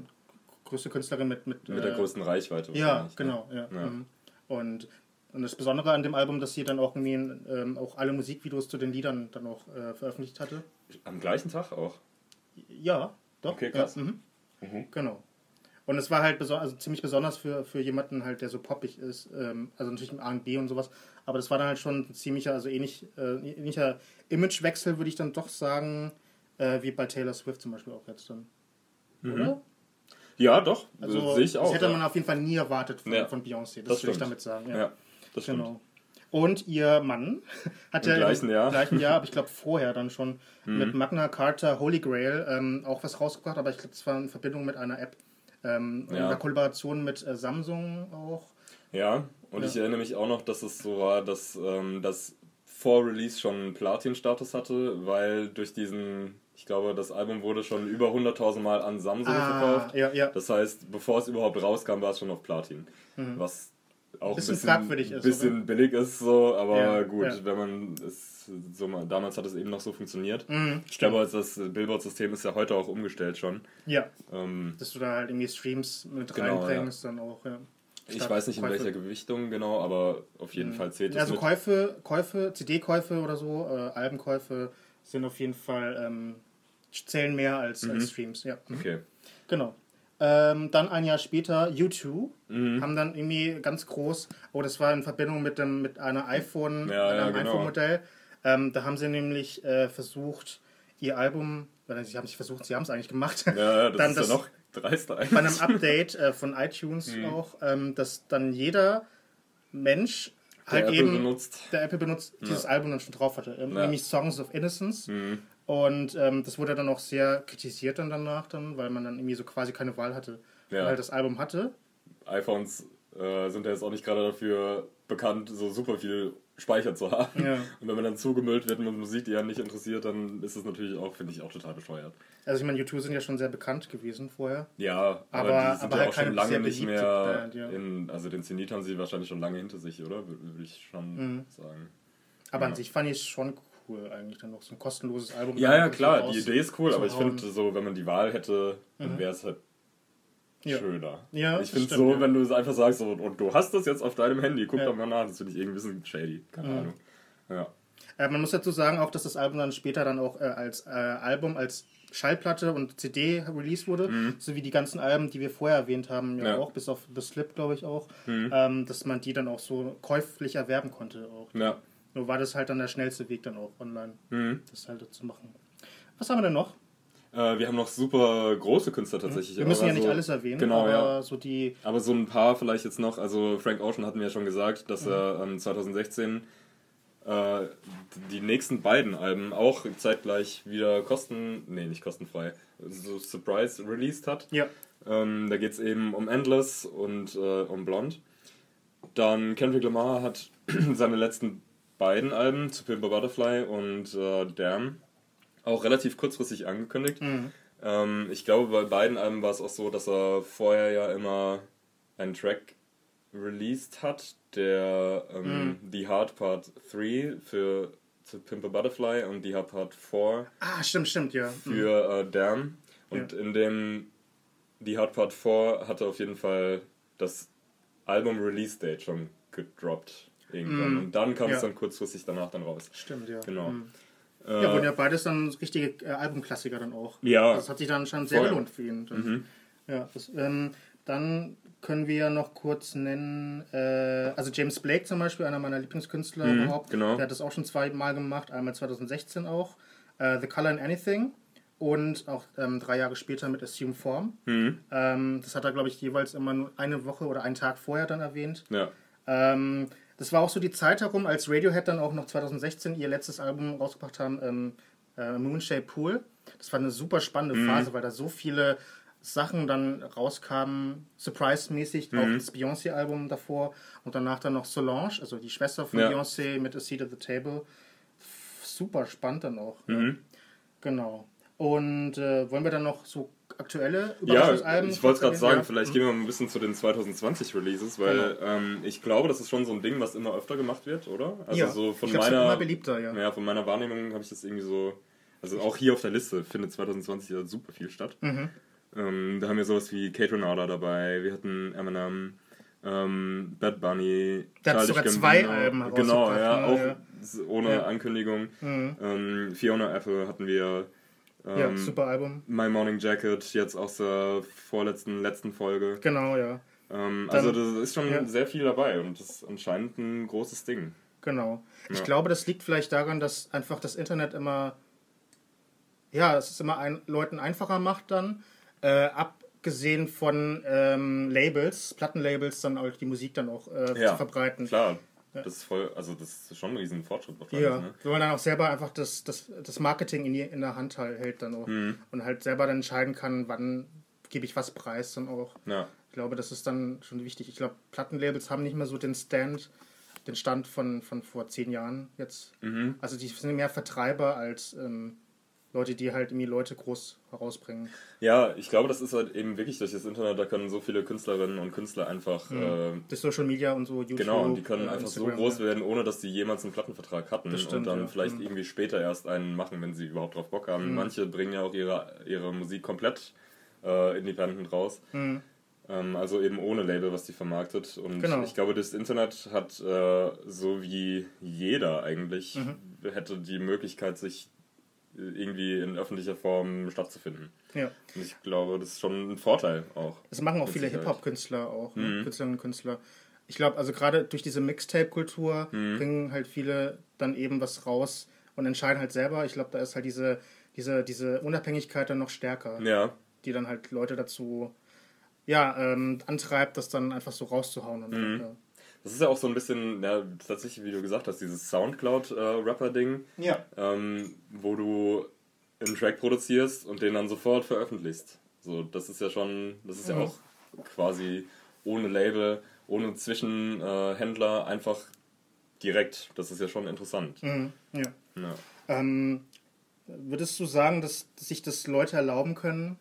größte Künstlerin mit... Mit, Mit der äh, größten Reichweite. Ja, genau. Ja. Ja. Mhm. Und, und das Besondere an dem Album, dass sie dann auch, irgendwie, ähm, auch alle Musikvideos zu den Liedern dann auch äh, veröffentlicht hatte. Am gleichen Tag auch. Ja, doch. Okay, krass. Ja, mhm. Mhm. Genau. Und es war halt also ziemlich besonders für, für jemanden halt, der so poppig ist. Ähm, also natürlich im R&B und sowas. Aber das war dann halt schon ein ziemlicher, also ähnlich, äh, ähnlicher Imagewechsel, würde ich dann doch sagen, äh, wie bei Taylor Swift zum Beispiel auch jetzt dann. Oder? Ja, doch. Also Mhm. sehe ich auch. das hätte ja. man auf jeden Fall nie erwartet von, Ja. von Beyoncé. Das, Das würde ich damit sagen. ja. das stimmt. Genau. Und ihr Mann hat Im ja gleichen Jahr. Mhm. gleichen Jahr, aber ich glaube vorher dann schon mit Magna Carta Holy Grail ähm, auch was rausgebracht, aber ich glaube, das war in Verbindung mit einer App. Ähm, Ja. In der Kollaboration mit äh, Samsung auch. Ja, und Ja. ich erinnere mich auch noch, dass es so war, dass ähm, das vor Release schon Platin-Status hatte, weil durch diesen, ich glaube, das Album wurde schon über 100.000 Mal an Samsung verkauft. Ah, ja, ja. Das heißt, bevor es überhaupt rauskam, war es schon auf Platin. Was auch Bisschen ein bisschen, fragwürdig ist, bisschen billig ist, so, aber Ja, gut, ja. wenn man es so mal, damals hat es eben noch so funktioniert. Mhm, Ich glaube, das Billboard-System ist ja heute auch umgestellt schon. Ja, Ähm, dass du da halt irgendwie Streams mit Genau, reinbringst, dann auch, ja. ich Stark. weiß nicht in Käufe. welcher Gewichtung genau, aber auf jeden Fall zählt es Also mit. Käufe, Käufe, CD-Käufe oder so, äh, Albenkäufe sind auf jeden Fall ähm, zählen mehr als, Mhm. als Streams, ja. Okay. Genau. Ähm, dann ein Jahr später U2 Mhm. haben dann irgendwie ganz groß, oh, das war in Verbindung mit dem mit einer iPhone, Ja, ja, einem genau. iPhone-Modell. Ähm, da haben sie nämlich äh, versucht, ihr Album, oder sie haben es versucht, sie haben es eigentlich gemacht. Ja, das Dann ist das- ja noch dreister Bei einem Update äh, von iTunes Mhm. auch, ähm, dass dann jeder Mensch der halt Apple eben benutzt. der Apple benutzt, dieses Album dann schon drauf hatte. Ähm, Ja. Nämlich Songs of Innocence. Mhm. Und ähm, das wurde dann auch sehr kritisiert dann danach, dann, weil man dann irgendwie so quasi keine Wahl hatte. Ja. Weil halt das Album hatte. iPhones äh, sind ja jetzt auch nicht gerade dafür bekannt, so super viel Speicher zu haben. Ja. Und wenn man dann zugemüllt wird mit Musik, die einen nicht interessiert, dann ist es natürlich auch, finde ich, auch total bescheuert. Also ich meine, U2 sind ja schon sehr bekannt gewesen vorher. Ja, aber, Aber- die sind aber ja halt auch schon lange nicht mehr Band, ja. in, also den Zenit haben sie wahrscheinlich schon lange hinter sich, oder? Wür- Würde ich schon Mhm. sagen. Aber Ja. an sich fand ich es schon cool eigentlich dann noch so ein kostenloses Album. Ja, ja, klar, raus- die Idee ist cool, aber ich finde so, wenn man die Wahl hätte, dann wäre es halt Ja. schöner. Ja, ich finde so, ja. wenn du es einfach sagst, so, und du hast das jetzt auf deinem Handy, guck Ja. doch mal nach, das finde ich irgendwie ein bisschen shady. Keine Ahnung. Ja. Äh, man muss dazu sagen auch, dass das Album dann später dann auch äh, als äh, Album, als Schallplatte und CD released wurde, mhm. so wie die ganzen Alben, die wir vorher erwähnt haben, ja, ja. auch, bis auf The Slip, glaube ich auch, mhm. ähm, dass man die dann auch so käuflich erwerben konnte. Auch. Ja. Nur war das halt dann der schnellste Weg dann auch online, mhm. das halt zu machen. Was haben wir denn noch? Äh, wir haben noch super große Künstler tatsächlich. Wir müssen ja so, nicht alles erwähnen, genau, aber ja. so die. Aber so ein paar vielleicht jetzt noch. Also Frank Ocean hatten wir ja schon gesagt, dass mhm. er ähm, 2016 äh, die nächsten beiden Alben auch zeitgleich wieder kosten, nee, nicht kostenfrei, so Surprise released hat. Ja. Ähm, da geht es eben um Endless und äh, um Blonde. Dann Kendrick Lamar hat seine letzten beiden Alben, zu Pimp a Butterfly und äh, Damn, auch relativ kurzfristig angekündigt. Mhm. Ähm, ich glaube, bei beiden Alben war es auch so, dass er vorher ja immer einen Track released hat, der ähm, mhm. The Hard Part 3 für To Pimp a Butterfly und The Hard Part 4 ah, stimmt, stimmt, ja. für mhm. äh, Damn. Und ja. in dem The Hard Part 4 hatte auf jeden Fall das Album Release Date schon gedroppt irgendwann. Mm. Und dann kam ja. es dann kurzfristig danach dann raus. Stimmt, ja. Genau. Mm. Ja, wurden ja beides dann richtige äh, Albumklassiker dann auch. Ja. Das hat sich dann schon sehr voll. gelohnt für ihn. Mhm. Ja, das, ähm, dann können wir noch kurz nennen, äh, also James Blake zum Beispiel, einer meiner Lieblingskünstler mhm, überhaupt. Genau. Der hat das auch schon zweimal gemacht, einmal 2016 auch. Äh, The Color in Anything und auch ähm, drei Jahre später mit Assume Form. Mhm. Ähm, das hat er, glaube ich, jeweils immer nur eine Woche oder einen Tag vorher dann erwähnt. Ja. Ähm, das war auch so die Zeit herum, als Radiohead dann auch noch 2016 ihr letztes Album rausgebracht haben, ähm, äh, Moonshape Pool. Das war eine super spannende mhm. Phase, weil da so viele Sachen dann rauskamen, Surprise-mäßig, mhm. auch das Beyoncé-Album davor und danach dann noch Solange, also die Schwester von ja. Beyoncé mit A Seat at the Table. Super spannend dann auch. Mhm. Ja. Genau. Und äh, wollen wir dann noch so aktuelle Überraschungsalben? Ja, ich wollte es gerade sagen, vielleicht gehen wir mal ein bisschen zu den 2020 Releases, weil genau. ähm, ich glaube, das ist schon so ein Ding, was immer öfter gemacht wird, oder? Also ja, so von meiner immer beliebter, ja. ja. von meiner Wahrnehmung habe ich das irgendwie so also auch hier auf der Liste findet 2020 ja super viel statt. Mhm. Ähm, da haben wir sowas wie Kate Renata dabei, wir hatten Eminem, ähm, Bad Bunny, da hat sogar zwei Alben Genau, ja, auch ja. ohne ja. Ankündigung. Mhm. Ähm, Fiona Apple hatten wir. Ja, ähm, super Album. My Morning Jacket, jetzt aus der vorletzten, letzten Folge. Genau, ja. Ähm, also das ist schon ja. sehr viel dabei und das ist anscheinend ein großes Ding. Genau. Ich glaube, das liegt vielleicht daran, dass einfach das Internet immer, ja, es ist immer ein, Leuten einfacher macht dann äh, abgesehen von ähm, Labels, Plattenlabels, dann auch die Musik dann auch äh, ja, zu verbreiten. Klar. Das ist voll, also das ist schon ein riesen Fortschritt Ja, ne? wenn man dann auch selber einfach das, das, das Marketing in, die, in der Hand hält dann auch mhm. und halt selber dann entscheiden kann, wann gebe ich was preis dann auch. Ja. Ich glaube, das ist dann schon wichtig. Ich glaube, Plattenlabels haben nicht mehr so den Stand, den Stand von, von vor zehn Jahren jetzt. Mhm. Also die sind mehr Vertreiber als ähm, Leute, die halt irgendwie Leute groß herausbringen. Ja, ich glaube, das ist halt eben wirklich durch das Internet, da können so viele Künstlerinnen und Künstler einfach. Mhm. Äh, durch Social Media und so, YouTube. Genau, und die können äh, einfach Instagram, so groß ja. werden, ohne dass die jemals einen Plattenvertrag hatten stimmt, und dann ja. vielleicht mhm. irgendwie später erst einen machen, wenn sie überhaupt drauf Bock haben. Mhm. Manche bringen ja auch ihre, ihre Musik komplett äh, independent raus. Mhm. Ähm, also eben ohne Label, was die vermarktet. Und genau. ich glaube, das Internet hat äh, so wie jeder eigentlich mhm. hätte die Möglichkeit, sich irgendwie in öffentlicher Form stattzufinden. Ja. Und ich glaube, das ist schon ein Vorteil auch. Das machen auch viele Hip-Hop-Künstler auch, ne? mhm. Künstlerinnen und Künstler. Ich glaube, also gerade durch diese Mixtape-Kultur mhm. bringen halt viele dann eben was raus und entscheiden halt selber. Ich glaube, da ist halt diese, diese, diese Unabhängigkeit dann noch stärker. Ja. Die dann halt Leute dazu ja, ähm, antreibt, das dann einfach so rauszuhauen. Und, mhm. ja. Das ist ja auch so ein bisschen, ja, tatsächlich, wie du gesagt hast, dieses Soundcloud-Rapper-Ding, ja. ähm, wo du einen Track produzierst und den dann sofort veröffentlichst. So, das ist ja schon, das ist mhm. ja auch quasi ohne Label, ohne Zwischenhändler, äh, einfach direkt. Das ist ja schon interessant. Mhm. Ja. ja. Ähm, würdest du sagen, dass sich das Leute erlauben können,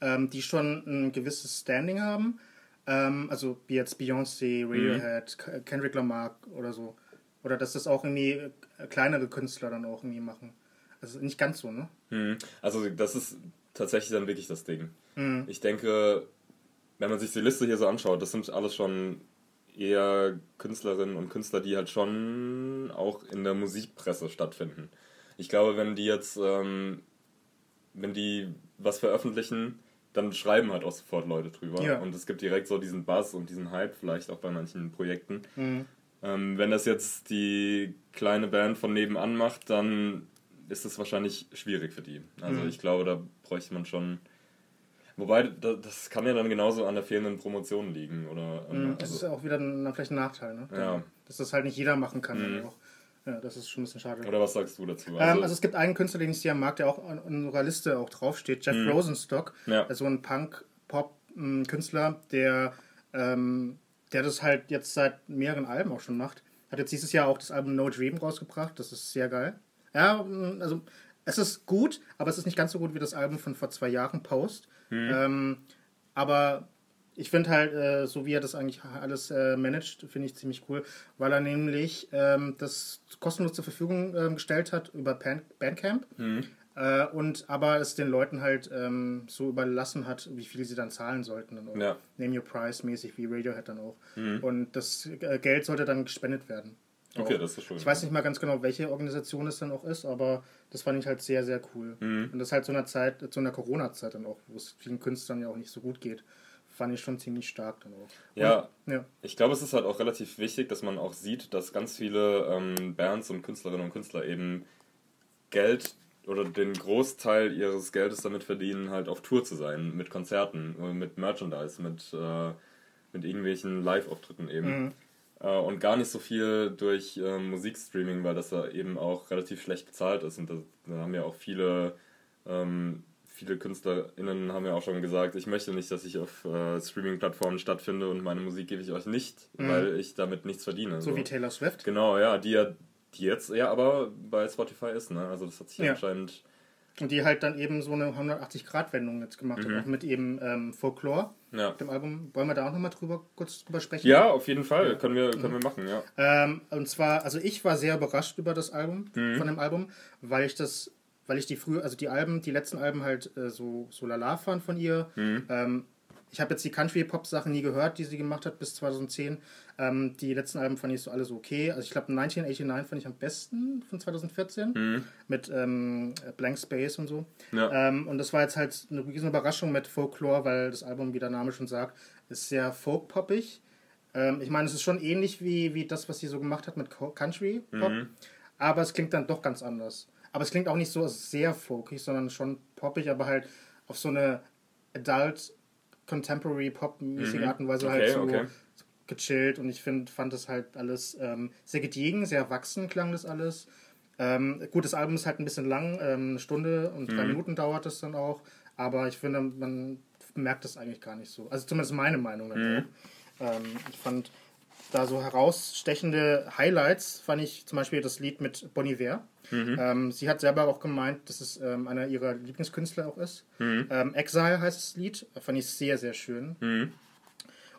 ähm, die schon ein gewisses Standing haben? Ähm, also wie jetzt Beyoncé, Radiohead, mhm. Kendrick Lamar oder so. Oder dass das auch irgendwie äh, kleinere Künstler dann auch irgendwie machen. Also nicht ganz so, ne? Mhm. Also das ist tatsächlich dann wirklich das Ding. Mhm. Ich denke, wenn man sich die Liste hier so anschaut, das sind alles schon eher Künstlerinnen und Künstler, die halt schon auch in der Musikpresse stattfinden. Ich glaube, wenn die jetzt ähm, wenn die was veröffentlichen, dann schreiben halt auch sofort Leute drüber. Ja. Und es gibt direkt so diesen Buzz und diesen Hype vielleicht auch bei manchen Projekten. Mhm. Ähm, wenn das jetzt die kleine Band von nebenan macht, dann ist es wahrscheinlich schwierig für die. Also Mhm. ich glaube, da bräuchte man schon. Wobei, da- das kann ja dann genauso an der fehlenden Promotion liegen. Oder, ähm, Das ist ja auch wieder ein, vielleicht ein Nachteil, ne? Ja. Dass das halt nicht jeder machen kann. Mhm. Auch. Ja, das ist schon ein bisschen schade. oder was sagst du dazu? ähm, also es gibt einen Künstler, den ich sehr mag, der auch an unserer Liste auch draufsteht, Jeff Rosenstock. Mhm. Ja. Also ein Punk-Pop-Künstler, der, ähm, der das halt jetzt seit mehreren Alben auch schon macht. Hat jetzt dieses Jahr auch das Album No Dream rausgebracht. Das ist sehr geil. Ja, mh, also es ist gut, aber es ist nicht ganz so gut wie das Album von vor zwei Jahren, Post. Mhm. Ähm, aber ich finde halt, äh, so wie er das eigentlich alles äh, managt, finde ich ziemlich cool, weil er nämlich ähm, das kostenlos zur Verfügung ähm, gestellt hat über Pan Bandcamp Mhm. äh, und aber es den Leuten halt ähm, so überlassen hat, wie viel sie dann zahlen sollten. Dann. Ja. Name Your Price mäßig, wie Radiohead dann auch. Mhm. Und das äh, Geld sollte dann gespendet werden. Okay, Auch. das ist schön. Ich weiß nicht mal ganz genau, welche Organisation es dann auch ist, aber das fand ich halt sehr, sehr cool. Mhm. Und das halt zu einer Zeit, zu einer Corona-Zeit dann auch, wo es vielen Künstlern ja auch nicht so gut geht, fand ich schon ziemlich stark dann auch. Ja, ja. Ich glaube, es ist halt auch relativ wichtig, dass man auch sieht, dass ganz viele ähm, Bands und Künstlerinnen und Künstler eben Geld oder den Großteil ihres Geldes damit verdienen, halt auf Tour zu sein, mit Konzerten, äh, mit Merchandise, mit, äh, mit irgendwelchen Live-Auftritten eben. Mhm. Äh, und gar nicht so viel durch äh, Musikstreaming, weil das ja eben auch relativ schlecht bezahlt ist. Und da, da haben ja auch viele, ähm, viele KünstlerInnen haben ja auch schon gesagt, ich möchte nicht, dass ich auf äh, Streaming-Plattformen stattfinde und meine Musik gebe ich euch nicht, Mhm. weil ich damit nichts verdiene. So wie Taylor Swift. Genau, ja, die ja die jetzt ja aber bei Spotify ist, ne? Also das hat sich Ja. anscheinend. Und die halt dann eben so eine 180-Grad-Wendung jetzt gemacht Mhm. hat, auch mit eben ähm, Folklore, Ja. dem Album. Wollen wir da auch nochmal drüber, kurz drüber sprechen? Ja, auf jeden Fall. Können wir, können wir machen, ja. Ähm, und zwar, also ich war sehr überrascht über das Album, Mhm. von dem Album, weil ich das, weil ich die früher, also die Alben, die letzten Alben halt äh, so, so lala fand von ihr. Mhm. Ähm, ich habe jetzt die Country-Pop-Sachen nie gehört, die sie gemacht hat bis 2010. Ähm, die letzten Alben fand ich so alle so okay. Also ich glaube 1989 fand ich am besten von 2014 Mhm. mit ähm, Blank Space und so. Ja. Ähm, und das war jetzt halt eine riesen Überraschung mit Folklore, weil das Album, wie der Name schon sagt, ist sehr folk-poppig. Ähm, ich meine, es ist schon ähnlich wie, wie das, was sie so gemacht hat mit Co- Country-Pop, Mhm. aber es klingt dann doch ganz anders. Aber es klingt auch nicht so sehr folkig, sondern schon poppig, aber halt auf so eine Adult Contemporary Pop-mäßige Mhm. Art und Weise Okay, halt so okay. gechillt und ich find, fand das halt alles ähm, sehr gediegen, sehr erwachsen klang das alles. Ähm, gut, das Album ist halt ein bisschen lang, ähm, eine Stunde und drei Mhm. Minuten dauert es dann auch, aber ich finde, man merkt das eigentlich gar nicht so. Also zumindest meine Meinung. Mhm. Ähm, ich fand da so herausstechende Highlights, fand ich zum Beispiel das Lied mit Bon Iver. Mhm. Ähm, sie hat selber auch gemeint, dass es ähm, einer ihrer Lieblingskünstler auch ist. Ähm, Exile heißt das Lied, fand ich sehr, sehr schön. Mhm.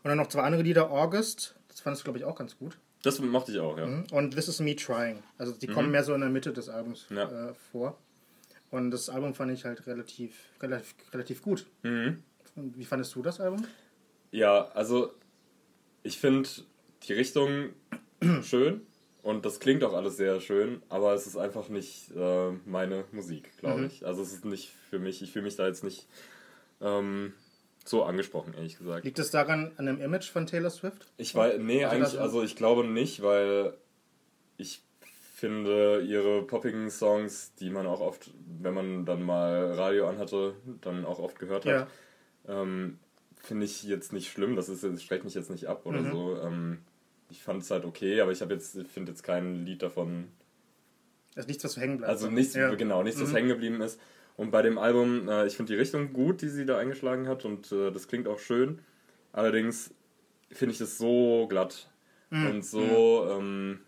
Und dann noch zwei andere Lieder, August, das fandest du, glaube ich, auch ganz gut. Das mochte ich auch, ja. Und This Is Me Trying. Also die kommen mehr so in der Mitte des Albums Ja. äh, vor. Und das Album fand ich halt relativ, relativ, relativ gut. Mhm. Wie fandest du das Album? Ja, also ich finde die Richtung schön und das klingt auch alles sehr schön, aber es ist einfach nicht äh, meine Musik, glaube Mhm. ich. Also es ist nicht für mich, ich fühle mich da jetzt nicht ähm, so angesprochen, ehrlich gesagt. Liegt es daran an dem Image von Taylor Swift? Ich weiß, nee, eigentlich, also ich glaube nicht, weil ich finde ihre poppigen Songs, die man auch oft, wenn man dann mal Radio anhatte, dann auch oft gehört hat, Ja. ähm, finde ich jetzt nicht schlimm. Das ist, schreckt mich jetzt nicht ab oder Mhm. so. Ähm, ich fand es halt okay, aber ich habe jetzt, ich finde jetzt kein Lied davon, ist nichts, was hängen bleibt. also nichts, Ja. genau, nichts, was Mhm. hängen geblieben ist. Und bei dem Album, äh, ich finde die Richtung gut, die sie da eingeschlagen hat und äh, das klingt auch schön. Allerdings finde ich das so glatt Mhm. und so. Ähm,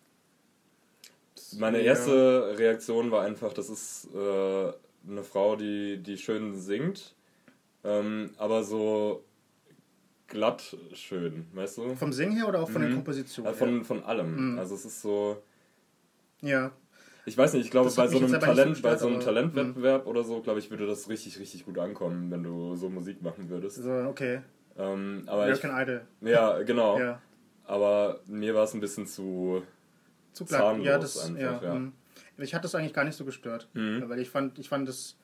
meine Ja. erste Reaktion war einfach, das ist äh, eine Frau, die, die schön singt, ähm, aber so glatt schön, weißt du? Vom Singen her oder auch von Mhm. den Kompositionen? Ja, von, von allem. Mhm. Also es ist so. ja. Ich weiß nicht, ich glaube, bei so einem nicht so Talent, bei so einem Talentwettbewerb oder so, glaube ich, würde das richtig, richtig gut ankommen, wenn du so Musik machen würdest. So, okay. Ähm, aber ich, American Idol. ja, genau. Ja. Aber mir war es ein bisschen zu. Zu. Zahnlos Ja, das, einfach, ja, ja. mhm. Ich hatte das eigentlich gar nicht so gestört. Mhm. Weil ich fand, ich fand das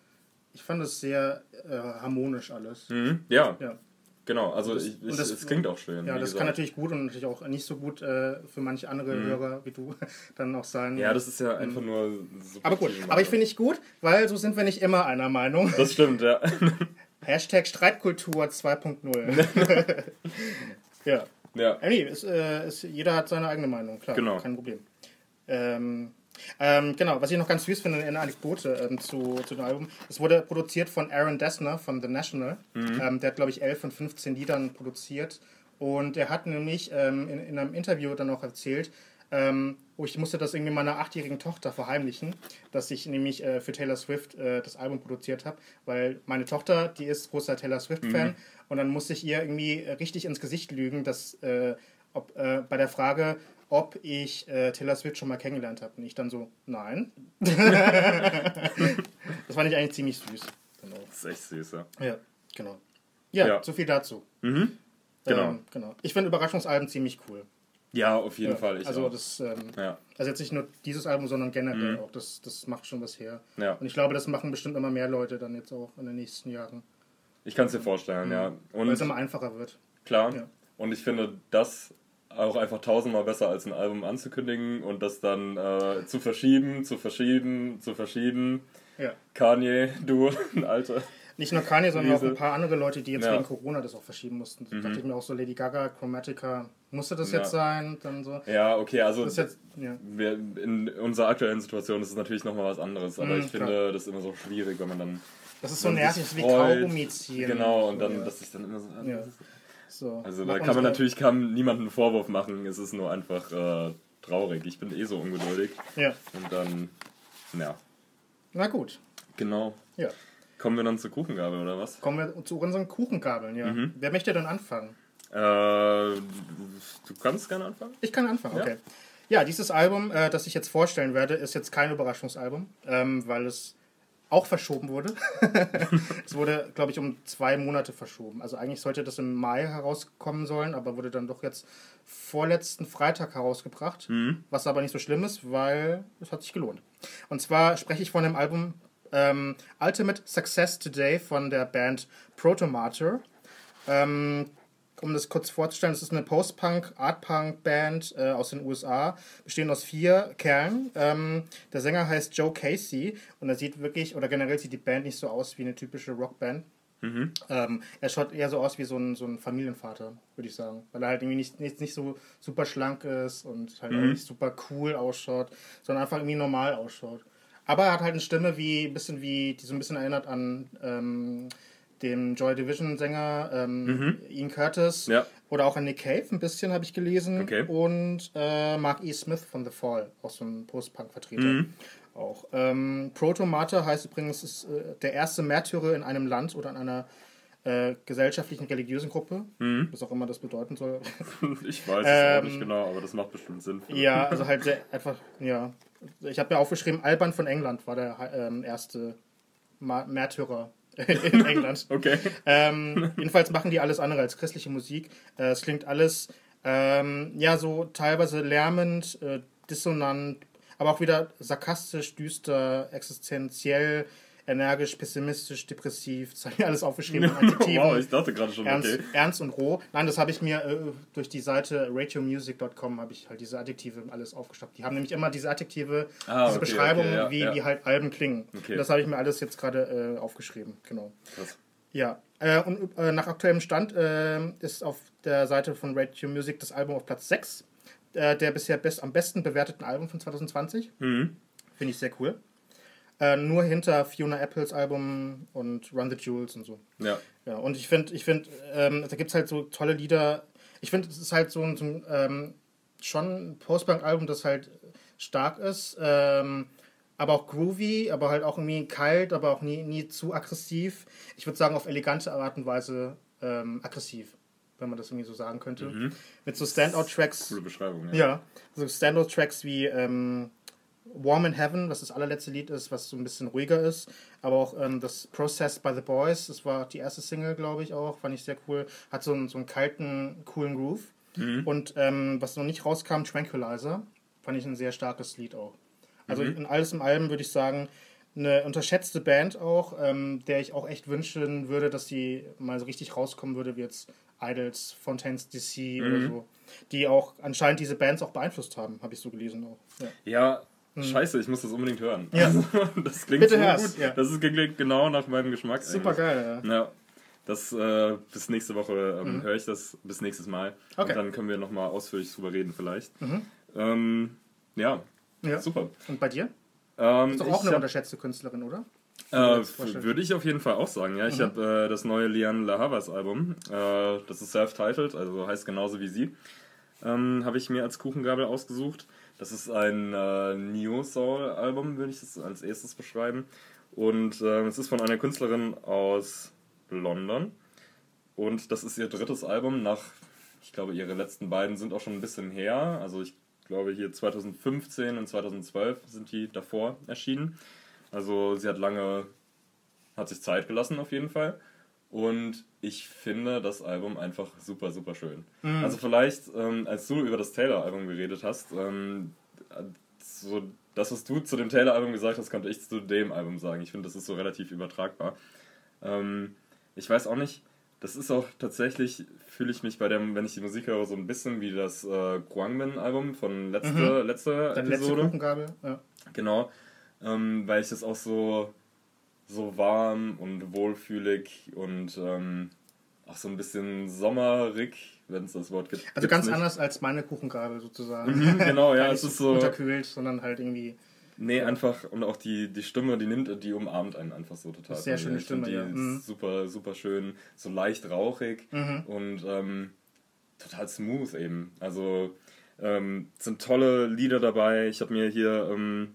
ich fand es sehr äh, harmonisch alles. Mhm. Ja, Ja. Genau. Also Das- ich, ich, das- es klingt auch schön. Ja, das gesagt. kann natürlich gut und natürlich auch nicht so gut äh, für manche andere Hörer wie du dann auch sein. Ja, das ist ja einfach nur. Mhm. aber gut, aber ich finde nicht gut, weil so sind wir nicht immer einer Meinung. Das stimmt, ja. Hashtag Streitkultur 2.0. ja. ja. Ja, nee, ist, äh, ist, jeder hat seine eigene Meinung, klar, Genau. kein Problem. Ähm, ähm, genau, was ich noch ganz süß finde, eine Anekdote ähm, zu, zu dem Album. Es wurde produziert von Aaron Dessner von The National. Ähm, der hat, glaube ich, 11 von 15 Liedern produziert. Und er hat nämlich ähm, in, in einem Interview dann auch erzählt, ähm, oh, ich musste das irgendwie meiner achtjährigen Tochter verheimlichen, dass ich nämlich äh, für Taylor Swift äh, das Album produziert habe, weil meine Tochter, die ist großer Taylor Swift-Fan und dann musste ich ihr irgendwie richtig ins Gesicht lügen, dass äh, ob, äh, bei der Frage, ob ich äh, Taylor Swift schon mal kennengelernt habe. Und ich dann so, nein. das fand ich eigentlich ziemlich süß. Genau. Das ist echt süß, ja. Ja, genau. Ja, Ja. so viel dazu. Genau. Ähm, genau. Ich finde Überraschungsalben ziemlich cool. Ja, auf jeden Ja, Fall. Ich also auch. das, ähm, ja. also jetzt nicht nur dieses Album, sondern generell auch. Das, das macht schon was her. Ja. Und ich glaube, das machen bestimmt immer mehr Leute dann jetzt auch in den nächsten Jahren. Ich kann es dir vorstellen, ja. Weil es immer einfacher wird. klar. Und ich finde das auch einfach tausendmal besser als ein Album anzukündigen und das dann äh, zu verschieben, zu verschieben, zu verschieben. Ja. Kanye, du, ein Alter. Nicht nur Kanye, sondern auch Diese- ein paar andere Leute, die jetzt Ja. Mhm. wegen Corona das auch verschieben mussten. Da dachte ich mir auch so, Lady Gaga, Chromatica, musste das Ja. jetzt sein? Dann so. Ja, okay, also jetzt, wir, in unserer aktuellen Situation ist es natürlich nochmal was anderes, aber Mhm, ich finde das immer so schwierig, wenn man dann. Das ist so nervig, wie. Kaugummi ziehen. Genau, und dann, dass ich dann immer so. Ja. So. Also da kann man natürlich kann niemandem einen Vorwurf machen, es ist nur einfach äh, traurig. Ich bin eh so ungeduldig. Ja. Und dann, ja, Na gut. genau. Ja. Kommen wir dann zur Kuchengabel oder was? Kommen wir zu unseren Kuchengabeln, ja. Mhm. Wer möchte denn anfangen? Äh, du kannst gerne anfangen? Ich kann anfangen, Ja. okay. Ja, dieses Album, äh, das ich jetzt vorstellen werde, ist jetzt kein Überraschungsalbum, ähm, weil es auch verschoben wurde. es wurde, glaube ich, um zwei Monate verschoben. Also eigentlich sollte das im Mai herauskommen sollen, aber wurde dann doch jetzt vorletzten Freitag herausgebracht. Was aber nicht so schlimm ist, weil es hat sich gelohnt. Und zwar spreche ich von dem Album ähm, Ultimate Success Today von der Band Protomater. Ähm, um das kurz vorzustellen, es ist eine Post-Punk, Art-Punk-Band äh, aus den USA, bestehend aus vier Kerlen. Ähm, der Sänger heißt Joe Casey und er sieht wirklich, oder generell sieht die Band nicht so aus wie eine typische Rockband. Ähm, er schaut eher so aus wie so ein, so ein Familienvater, würde ich sagen. Weil er halt irgendwie nicht, nicht, nicht so super schlank ist und halt auch nicht super cool ausschaut, sondern einfach irgendwie normal ausschaut. Aber er hat halt eine Stimme, wie ein bisschen wie, die so ein bisschen erinnert an ähm, den Joy Division Sänger ähm, Ian Curtis Ja. oder auch an Nick Cave, ein bisschen habe ich gelesen. Okay. Und äh, Mark E. Smith von The Fall, auch so ein Post-Punk-Vertreter. Mhm. Auch. Ähm, Proto-Martyr heißt übrigens, ist äh, der erste Märtyrer in einem Land oder in einer äh, gesellschaftlichen religiösen Gruppe, Mhm. was auch immer das bedeuten soll. Ich weiß es auch Ähm, nicht genau, aber das macht bestimmt Sinn. Ja, also halt sehr, einfach, ja. Ich habe mir aufgeschrieben, Alban von England war der ähm, erste Ma Märtyrer in England. Okay. Ähm, jedenfalls machen die alles andere als christliche Musik. Äh, es klingt alles, ähm, ja, so teilweise lärmend, äh, dissonant, aber auch wieder sarkastisch, düster, existenziell, energisch, pessimistisch, depressiv. Das habe ich alles aufgeschrieben. wow, ich dachte gerade schon, Ernst, okay. ernst und roh. Nein, das habe ich mir äh, durch die Seite radiomusic.com habe ich halt diese Adjektive alles aufgestockt. Die haben nämlich immer diese Adjektive, Ah, diese okay, Beschreibungen, okay, ja, wie, ja. wie halt Alben klingen. Okay. Und das habe ich mir alles jetzt gerade äh, aufgeschrieben. Genau. Krass. Ja, äh, und äh, nach aktuellem Stand äh, ist auf der Seite von Radio Music das Album auf Platz 6 äh, der bisher best, am besten bewerteten Album von 2020. Mhm. Finde ich sehr cool. Äh, nur hinter Fiona Apples Album und Run the Jewels und so. Ja. Ja, und ich finde, ich find, ähm, da gibt es halt so tolle Lieder. Ich finde, es ist halt so ein, so ein ähm, schon ein Postpunk-Album, das halt stark ist, ähm, aber auch groovy, aber halt auch irgendwie kalt, aber auch nie, nie zu aggressiv. Ich würde sagen, auf elegante Art und Weise ähm, aggressiv, wenn man das irgendwie so sagen könnte. Mit so Standout-Tracks. Coole Beschreibung. Ja. Ja, so Standout-Tracks wie ähm, Warm in Heaven, was das allerletzte Lied ist, was so ein bisschen ruhiger ist. Aber auch ähm, das Processed by the Boys, das war die erste Single, glaube ich auch, fand ich sehr cool. Hat so einen, so einen kalten, coolen Groove. Und ähm, was noch nicht rauskam, Tranquilizer, fand ich ein sehr starkes Lied auch. Also in alles im allem würde ich sagen, eine unterschätzte Band auch, ähm, der ich auch echt wünschen würde, dass die mal so richtig rauskommen würde, wie jetzt Idols, Fontaines DC oder Mhm. so. Die auch anscheinend diese Bands auch beeinflusst haben, habe ich so gelesen auch. Ja. Ja, scheiße, ich muss das unbedingt hören. Ja. Also, das klingt Bitte so hör's, gut. ja. Das ist klingt genau nach meinem Geschmack. Super eigentlich. geil, ja. Ja, das äh, bis nächste Woche ähm, höre ich das, bis nächstes Mal. Mhm. Okay. Mhm. Und dann können wir nochmal ausführlich drüber reden vielleicht. Ähm, ja, ja. super. Und bei dir? Ähm, Ist doch auch eine hab- unterschätzte Künstlerin, oder? Äh, würde ich auf jeden Fall auch sagen, ja. Ich Mhm. habe äh, das neue Liane La Havas Album, äh, das ist self-titled, also heißt genauso wie sie, ähm, habe ich mir als Kuchengabel ausgesucht. Das ist ein äh, Neo-Soul-Album, würde ich das als erstes beschreiben. Und äh, es ist von einer Künstlerin aus London. Und das ist ihr drittes Album nach, ich glaube, ihre letzten beiden sind auch schon ein bisschen her. Also ich glaube hier 2015 und 2012 sind die davor erschienen. Also sie hat lange, hat sich Zeit gelassen auf jeden Fall. Und ich finde das Album einfach super, super schön. Also vielleicht, ähm, als du über das Taylor-Album geredet hast, ähm, so das, was du zu dem Taylor-Album gesagt hast, konnte ich zu dem Album sagen. Ich finde, das ist so relativ übertragbar. Ähm, ich weiß auch nicht, das ist auch tatsächlich, fühle ich mich bei dem, wenn ich die Musik höre, so ein bisschen wie das äh, Guangmin-Album von letzte, letzte Deine letzte Episode. Kuchengabel? Ja. Genau, ähm, weil ich das auch so, so warm und wohlfühlig und ähm, auch so ein bisschen sommerig, wenn es das Wort gibt. Also ganz nicht. anders als meine Kuchengabel sozusagen. Mhm, genau, ja, es ist so. Unterkühlt, sondern halt irgendwie. Nee, einfach, und auch die, die Stimme, die nimmt, die umarmt einen einfach so total. Sehr schöne Stimme, die ja. ist Mhm. super, super schön, so leicht rauchig Mhm. und ähm, total smooth eben. Also ähm, sind tolle Lieder dabei. Ich habe mir hier ähm,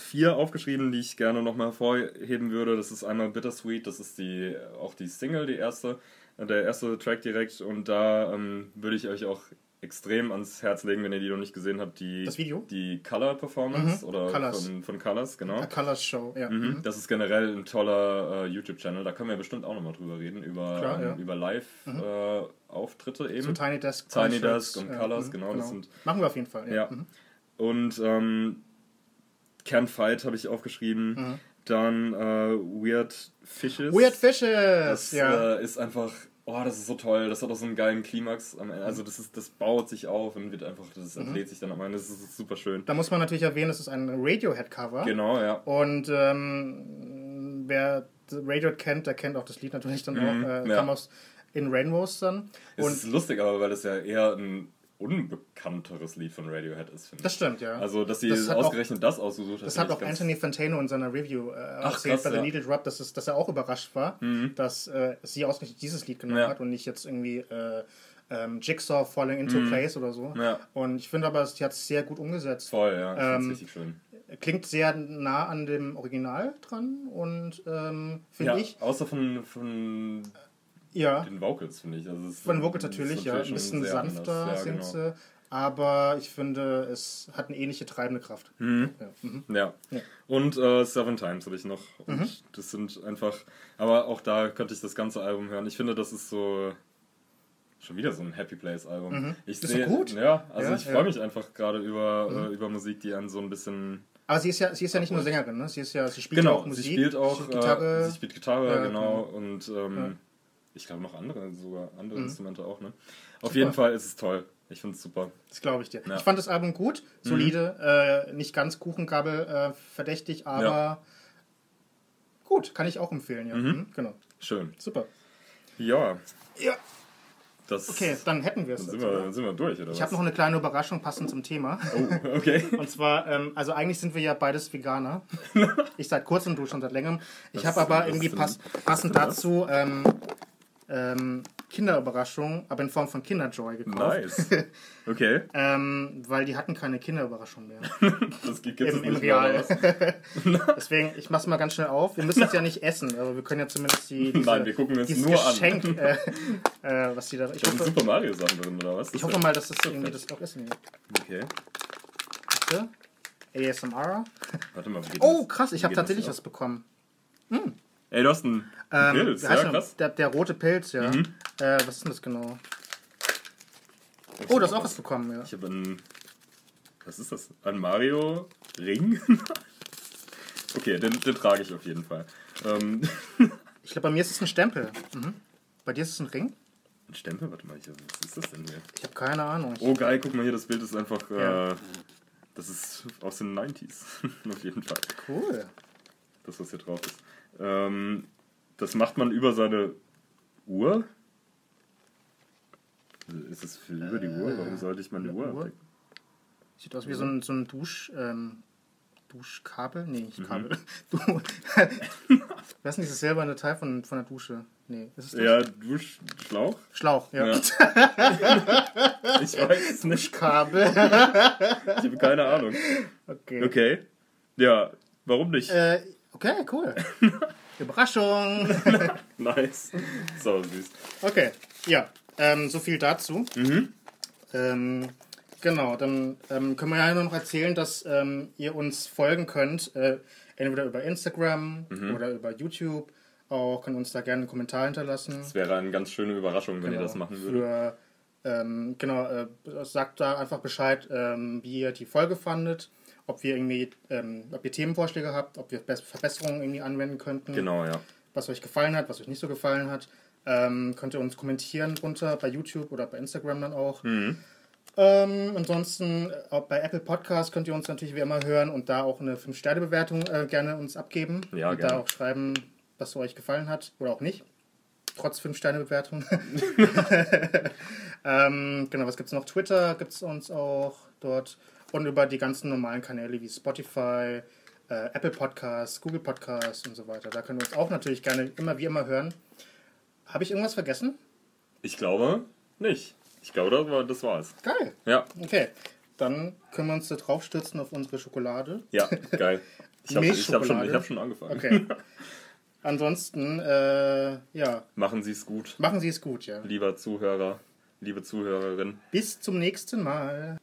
vier aufgeschrieben, die ich gerne nochmal hervorheben würde. Das ist einmal Bittersweet, das ist die auch die Single, die erste, äh, der erste Track direkt. Und da ähm, würde ich euch auch extrem ans Herz legen, wenn ihr die noch nicht gesehen habt, die, Das Video? die Color Performance Mhm, oder Colors. Von, von Colors, genau. A Colors Show, ja. Mhm. Das ist generell ein toller äh, YouTube-Channel. Da können wir bestimmt auch nochmal drüber reden, über, Klar, ähm, ja. Mhm. über Live-Auftritte eben. So Tiny Desk. Tiny Desk und ja, Colors, mhm, genau, das sind- Machen wir auf jeden Fall. Ja. Ja. Mhm. Und ähm, Can't Fight habe ich aufgeschrieben. Dann äh, Weird Fishes. Weird Fishes! Das ja. äh, ist einfach, oh, das ist so toll. Das hat auch so einen geilen Klimax. Also das, ist, das baut sich auf und wird einfach, das Mhm. entlädt sich dann am Ende. Das ist super schön. da muss man natürlich erwähnen, es ist ein Radiohead-Cover. Genau, ja. Und ähm, wer Radiohead kennt, der kennt auch das Lied natürlich dann auch. Äh, ja. Kam aus In Rainbows dann. Es Und ist lustig, aber weil es ja eher ein unbekannteres Lied von Radiohead ist, finde ich. das stimmt, ja. Also, dass sie Das hat auch- ausgerechnet das ausgesucht hat. Das hat auch Anthony Fantano in seiner Review äh, erzählt krass, bei The ja. Needle Drop, dass, es, dass er auch überrascht war, dass äh, sie ausgerechnet dieses Lied genommen Ja. hat und nicht jetzt irgendwie äh, ähm, Jigsaw Falling into Place oder so. Mhm. Ja. Und ich finde aber, sie hat es sehr gut umgesetzt. Voll, ja. Ich Ähm, richtig schön. Klingt sehr nah an dem Original dran und ähm, finde Ja, ich, außer von, von ja, den Vocals, finde ich. Also von den Vocals natürlich, ja, ein bisschen sanfter anders. Ja, sind genau. sie, aber ich finde, es hat eine ähnliche treibende Kraft. Ja, mhm. Ja. Ja. Mhm. Und äh, Seven Times hatte ich noch. Und das sind einfach. Aber auch da könnte ich das ganze Album hören. Ich finde, das ist so. Schon wieder so ein Happy Place Album. Ich Ist seh- doch gut. Ja, also Ja, ich freue mich einfach gerade über, äh, über Musik, die einen so ein bisschen. Aber sie ist ja, sie ist ja nicht nur Sängerin, ne? Sie ist ja, sie spielt Genau, auch Musik, sie spielt auch spielt Gitarre. Äh, sie spielt Gitarre, Ja, genau. Und ähm. Ich glaube noch andere, sogar andere Mhm. Instrumente auch, ne? Auf jeden Fall ist es toll. Ich finde es super. Das glaube ich dir. Ja. Mhm. Ich fand das Album gut, solide, äh, nicht ganz Kuchengabel äh, verdächtig, aber Ja. gut, kann ich auch empfehlen, ja. Mhm. Genau. Schön. Super. Ja, Ja, das. okay, dann hätten wir es. Dann sind wir, dann sind wir durch, oder Ich habe noch eine kleine Überraschung passend zum Thema. Oh, okay. Und zwar, ähm, also eigentlich sind wir ja beides Veganer. Ich seit kurzem, du schon seit längerem. Ich habe aber irgendwie pass passend dazu ähm, ähm, Kinderüberraschung, aber in Form von Kinderjoy gekauft. Nice. Okay. Ähm, weil die hatten keine Kinderüberraschung mehr. Das gibt es Im, im Real. Deswegen, ich mach's mal ganz schnell auf. Wir müssen es ja nicht essen, aber wir können ja zumindest die, diese, Nein, wir gucken uns dieses nur an. Geschenk, Äh, äh, was die da. Ich Da hoffe, Super Mario Sachen drin, oder was? ich hoffe mal, dass das irgendwie das auch essen wird. Okay. Bitte? ASMR. Warte mal. wie geht Oh, krass, ich habe tatsächlich was bekommen. Ey, du hast einen Ähm, Pilz, ja, der? krass. Mhm. Der, der rote Pilz, ja. Äh, was ist denn das genau? Oh, du hast auch was bekommen, ja. Ich habe einen. Was ist das? Ein Mario Ring? Okay, den, den trage ich auf jeden Fall. Ähm, Ich glaube, bei mir ist es ein Stempel. Mhm. Bei dir ist es ein Ring? ein Stempel? Warte mal, ich, was ist das denn hier? Ich habe keine Ahnung. Ich, Oh geil, guck mal hier, das Bild ist einfach... Ja. Äh, das ist aus den 90s. auf jeden Fall. cool. Das, was hier drauf ist. Ähm, das macht man über seine Uhr? Ist es für über die Uhr? Warum sollte ich meine eine Uhr Uhr? abdecken? Sieht aus wie so ein, so ein Dusch, ähm, Duschkabel? Nee, Mhm. nicht Kabel. Du, was ist nicht das selber eine Teil von, von der Dusche? Nee, ist es das? Ja, Duschschlauch? Schlauch, ja. Ja. ich weiß es nicht. Kabel. Ich habe keine Ahnung. Okay. Okay. Ja, warum nicht? Äh, okay, cool. Überraschung. Nice. So süß. Okay, ja, ähm, so viel dazu. Ähm, genau, dann ähm, können wir ja noch erzählen, dass ähm, ihr uns folgen könnt, äh, entweder über Instagram oder über YouTube. Auch könnt uns da gerne einen Kommentar hinterlassen. Das wäre eine ganz schöne Überraschung, wenn ihr das machen würdet. Für, ähm, genau, äh, sagt da einfach Bescheid, ähm, wie ihr die Folge fandet, ob wir irgendwie, ähm, ob ihr Themenvorschläge habt, ob wir Bes- Verbesserungen irgendwie anwenden könnten Genau, ja. was euch gefallen hat, was euch nicht so gefallen hat. Ähm, könnt ihr uns kommentieren drunter bei YouTube oder bei Instagram dann auch. Mhm. Ähm, ansonsten äh, auch bei Apple Podcast könnt ihr uns natürlich wie immer hören und da auch eine 5-Sterne-Bewertung äh, gerne uns abgeben. Ja, und gerne. da auch schreiben, was euch gefallen hat oder auch nicht. Trotz 5-Sterne-Bewertung. ähm, genau, was gibt es noch? Twitter gibt es uns auch dort. Und über die ganzen normalen Kanäle wie Spotify, äh, Apple Podcasts, Google Podcasts und so weiter. Da könnt ihr uns auch natürlich gerne immer wie immer hören. Habe ich irgendwas vergessen? Ich glaube nicht. Ich glaube, das, war, das war's. Geil. Ja, Okay. Dann können wir uns da drauf stürzen auf unsere Schokolade. ja, geil. Ich habe hab schon, ich hab schon angefangen. Okay. Ansonsten, äh, ja, Machen Sie es gut, machen Sie es gut, ja. lieber Zuhörer, liebe Zuhörerin. Bis zum nächsten Mal.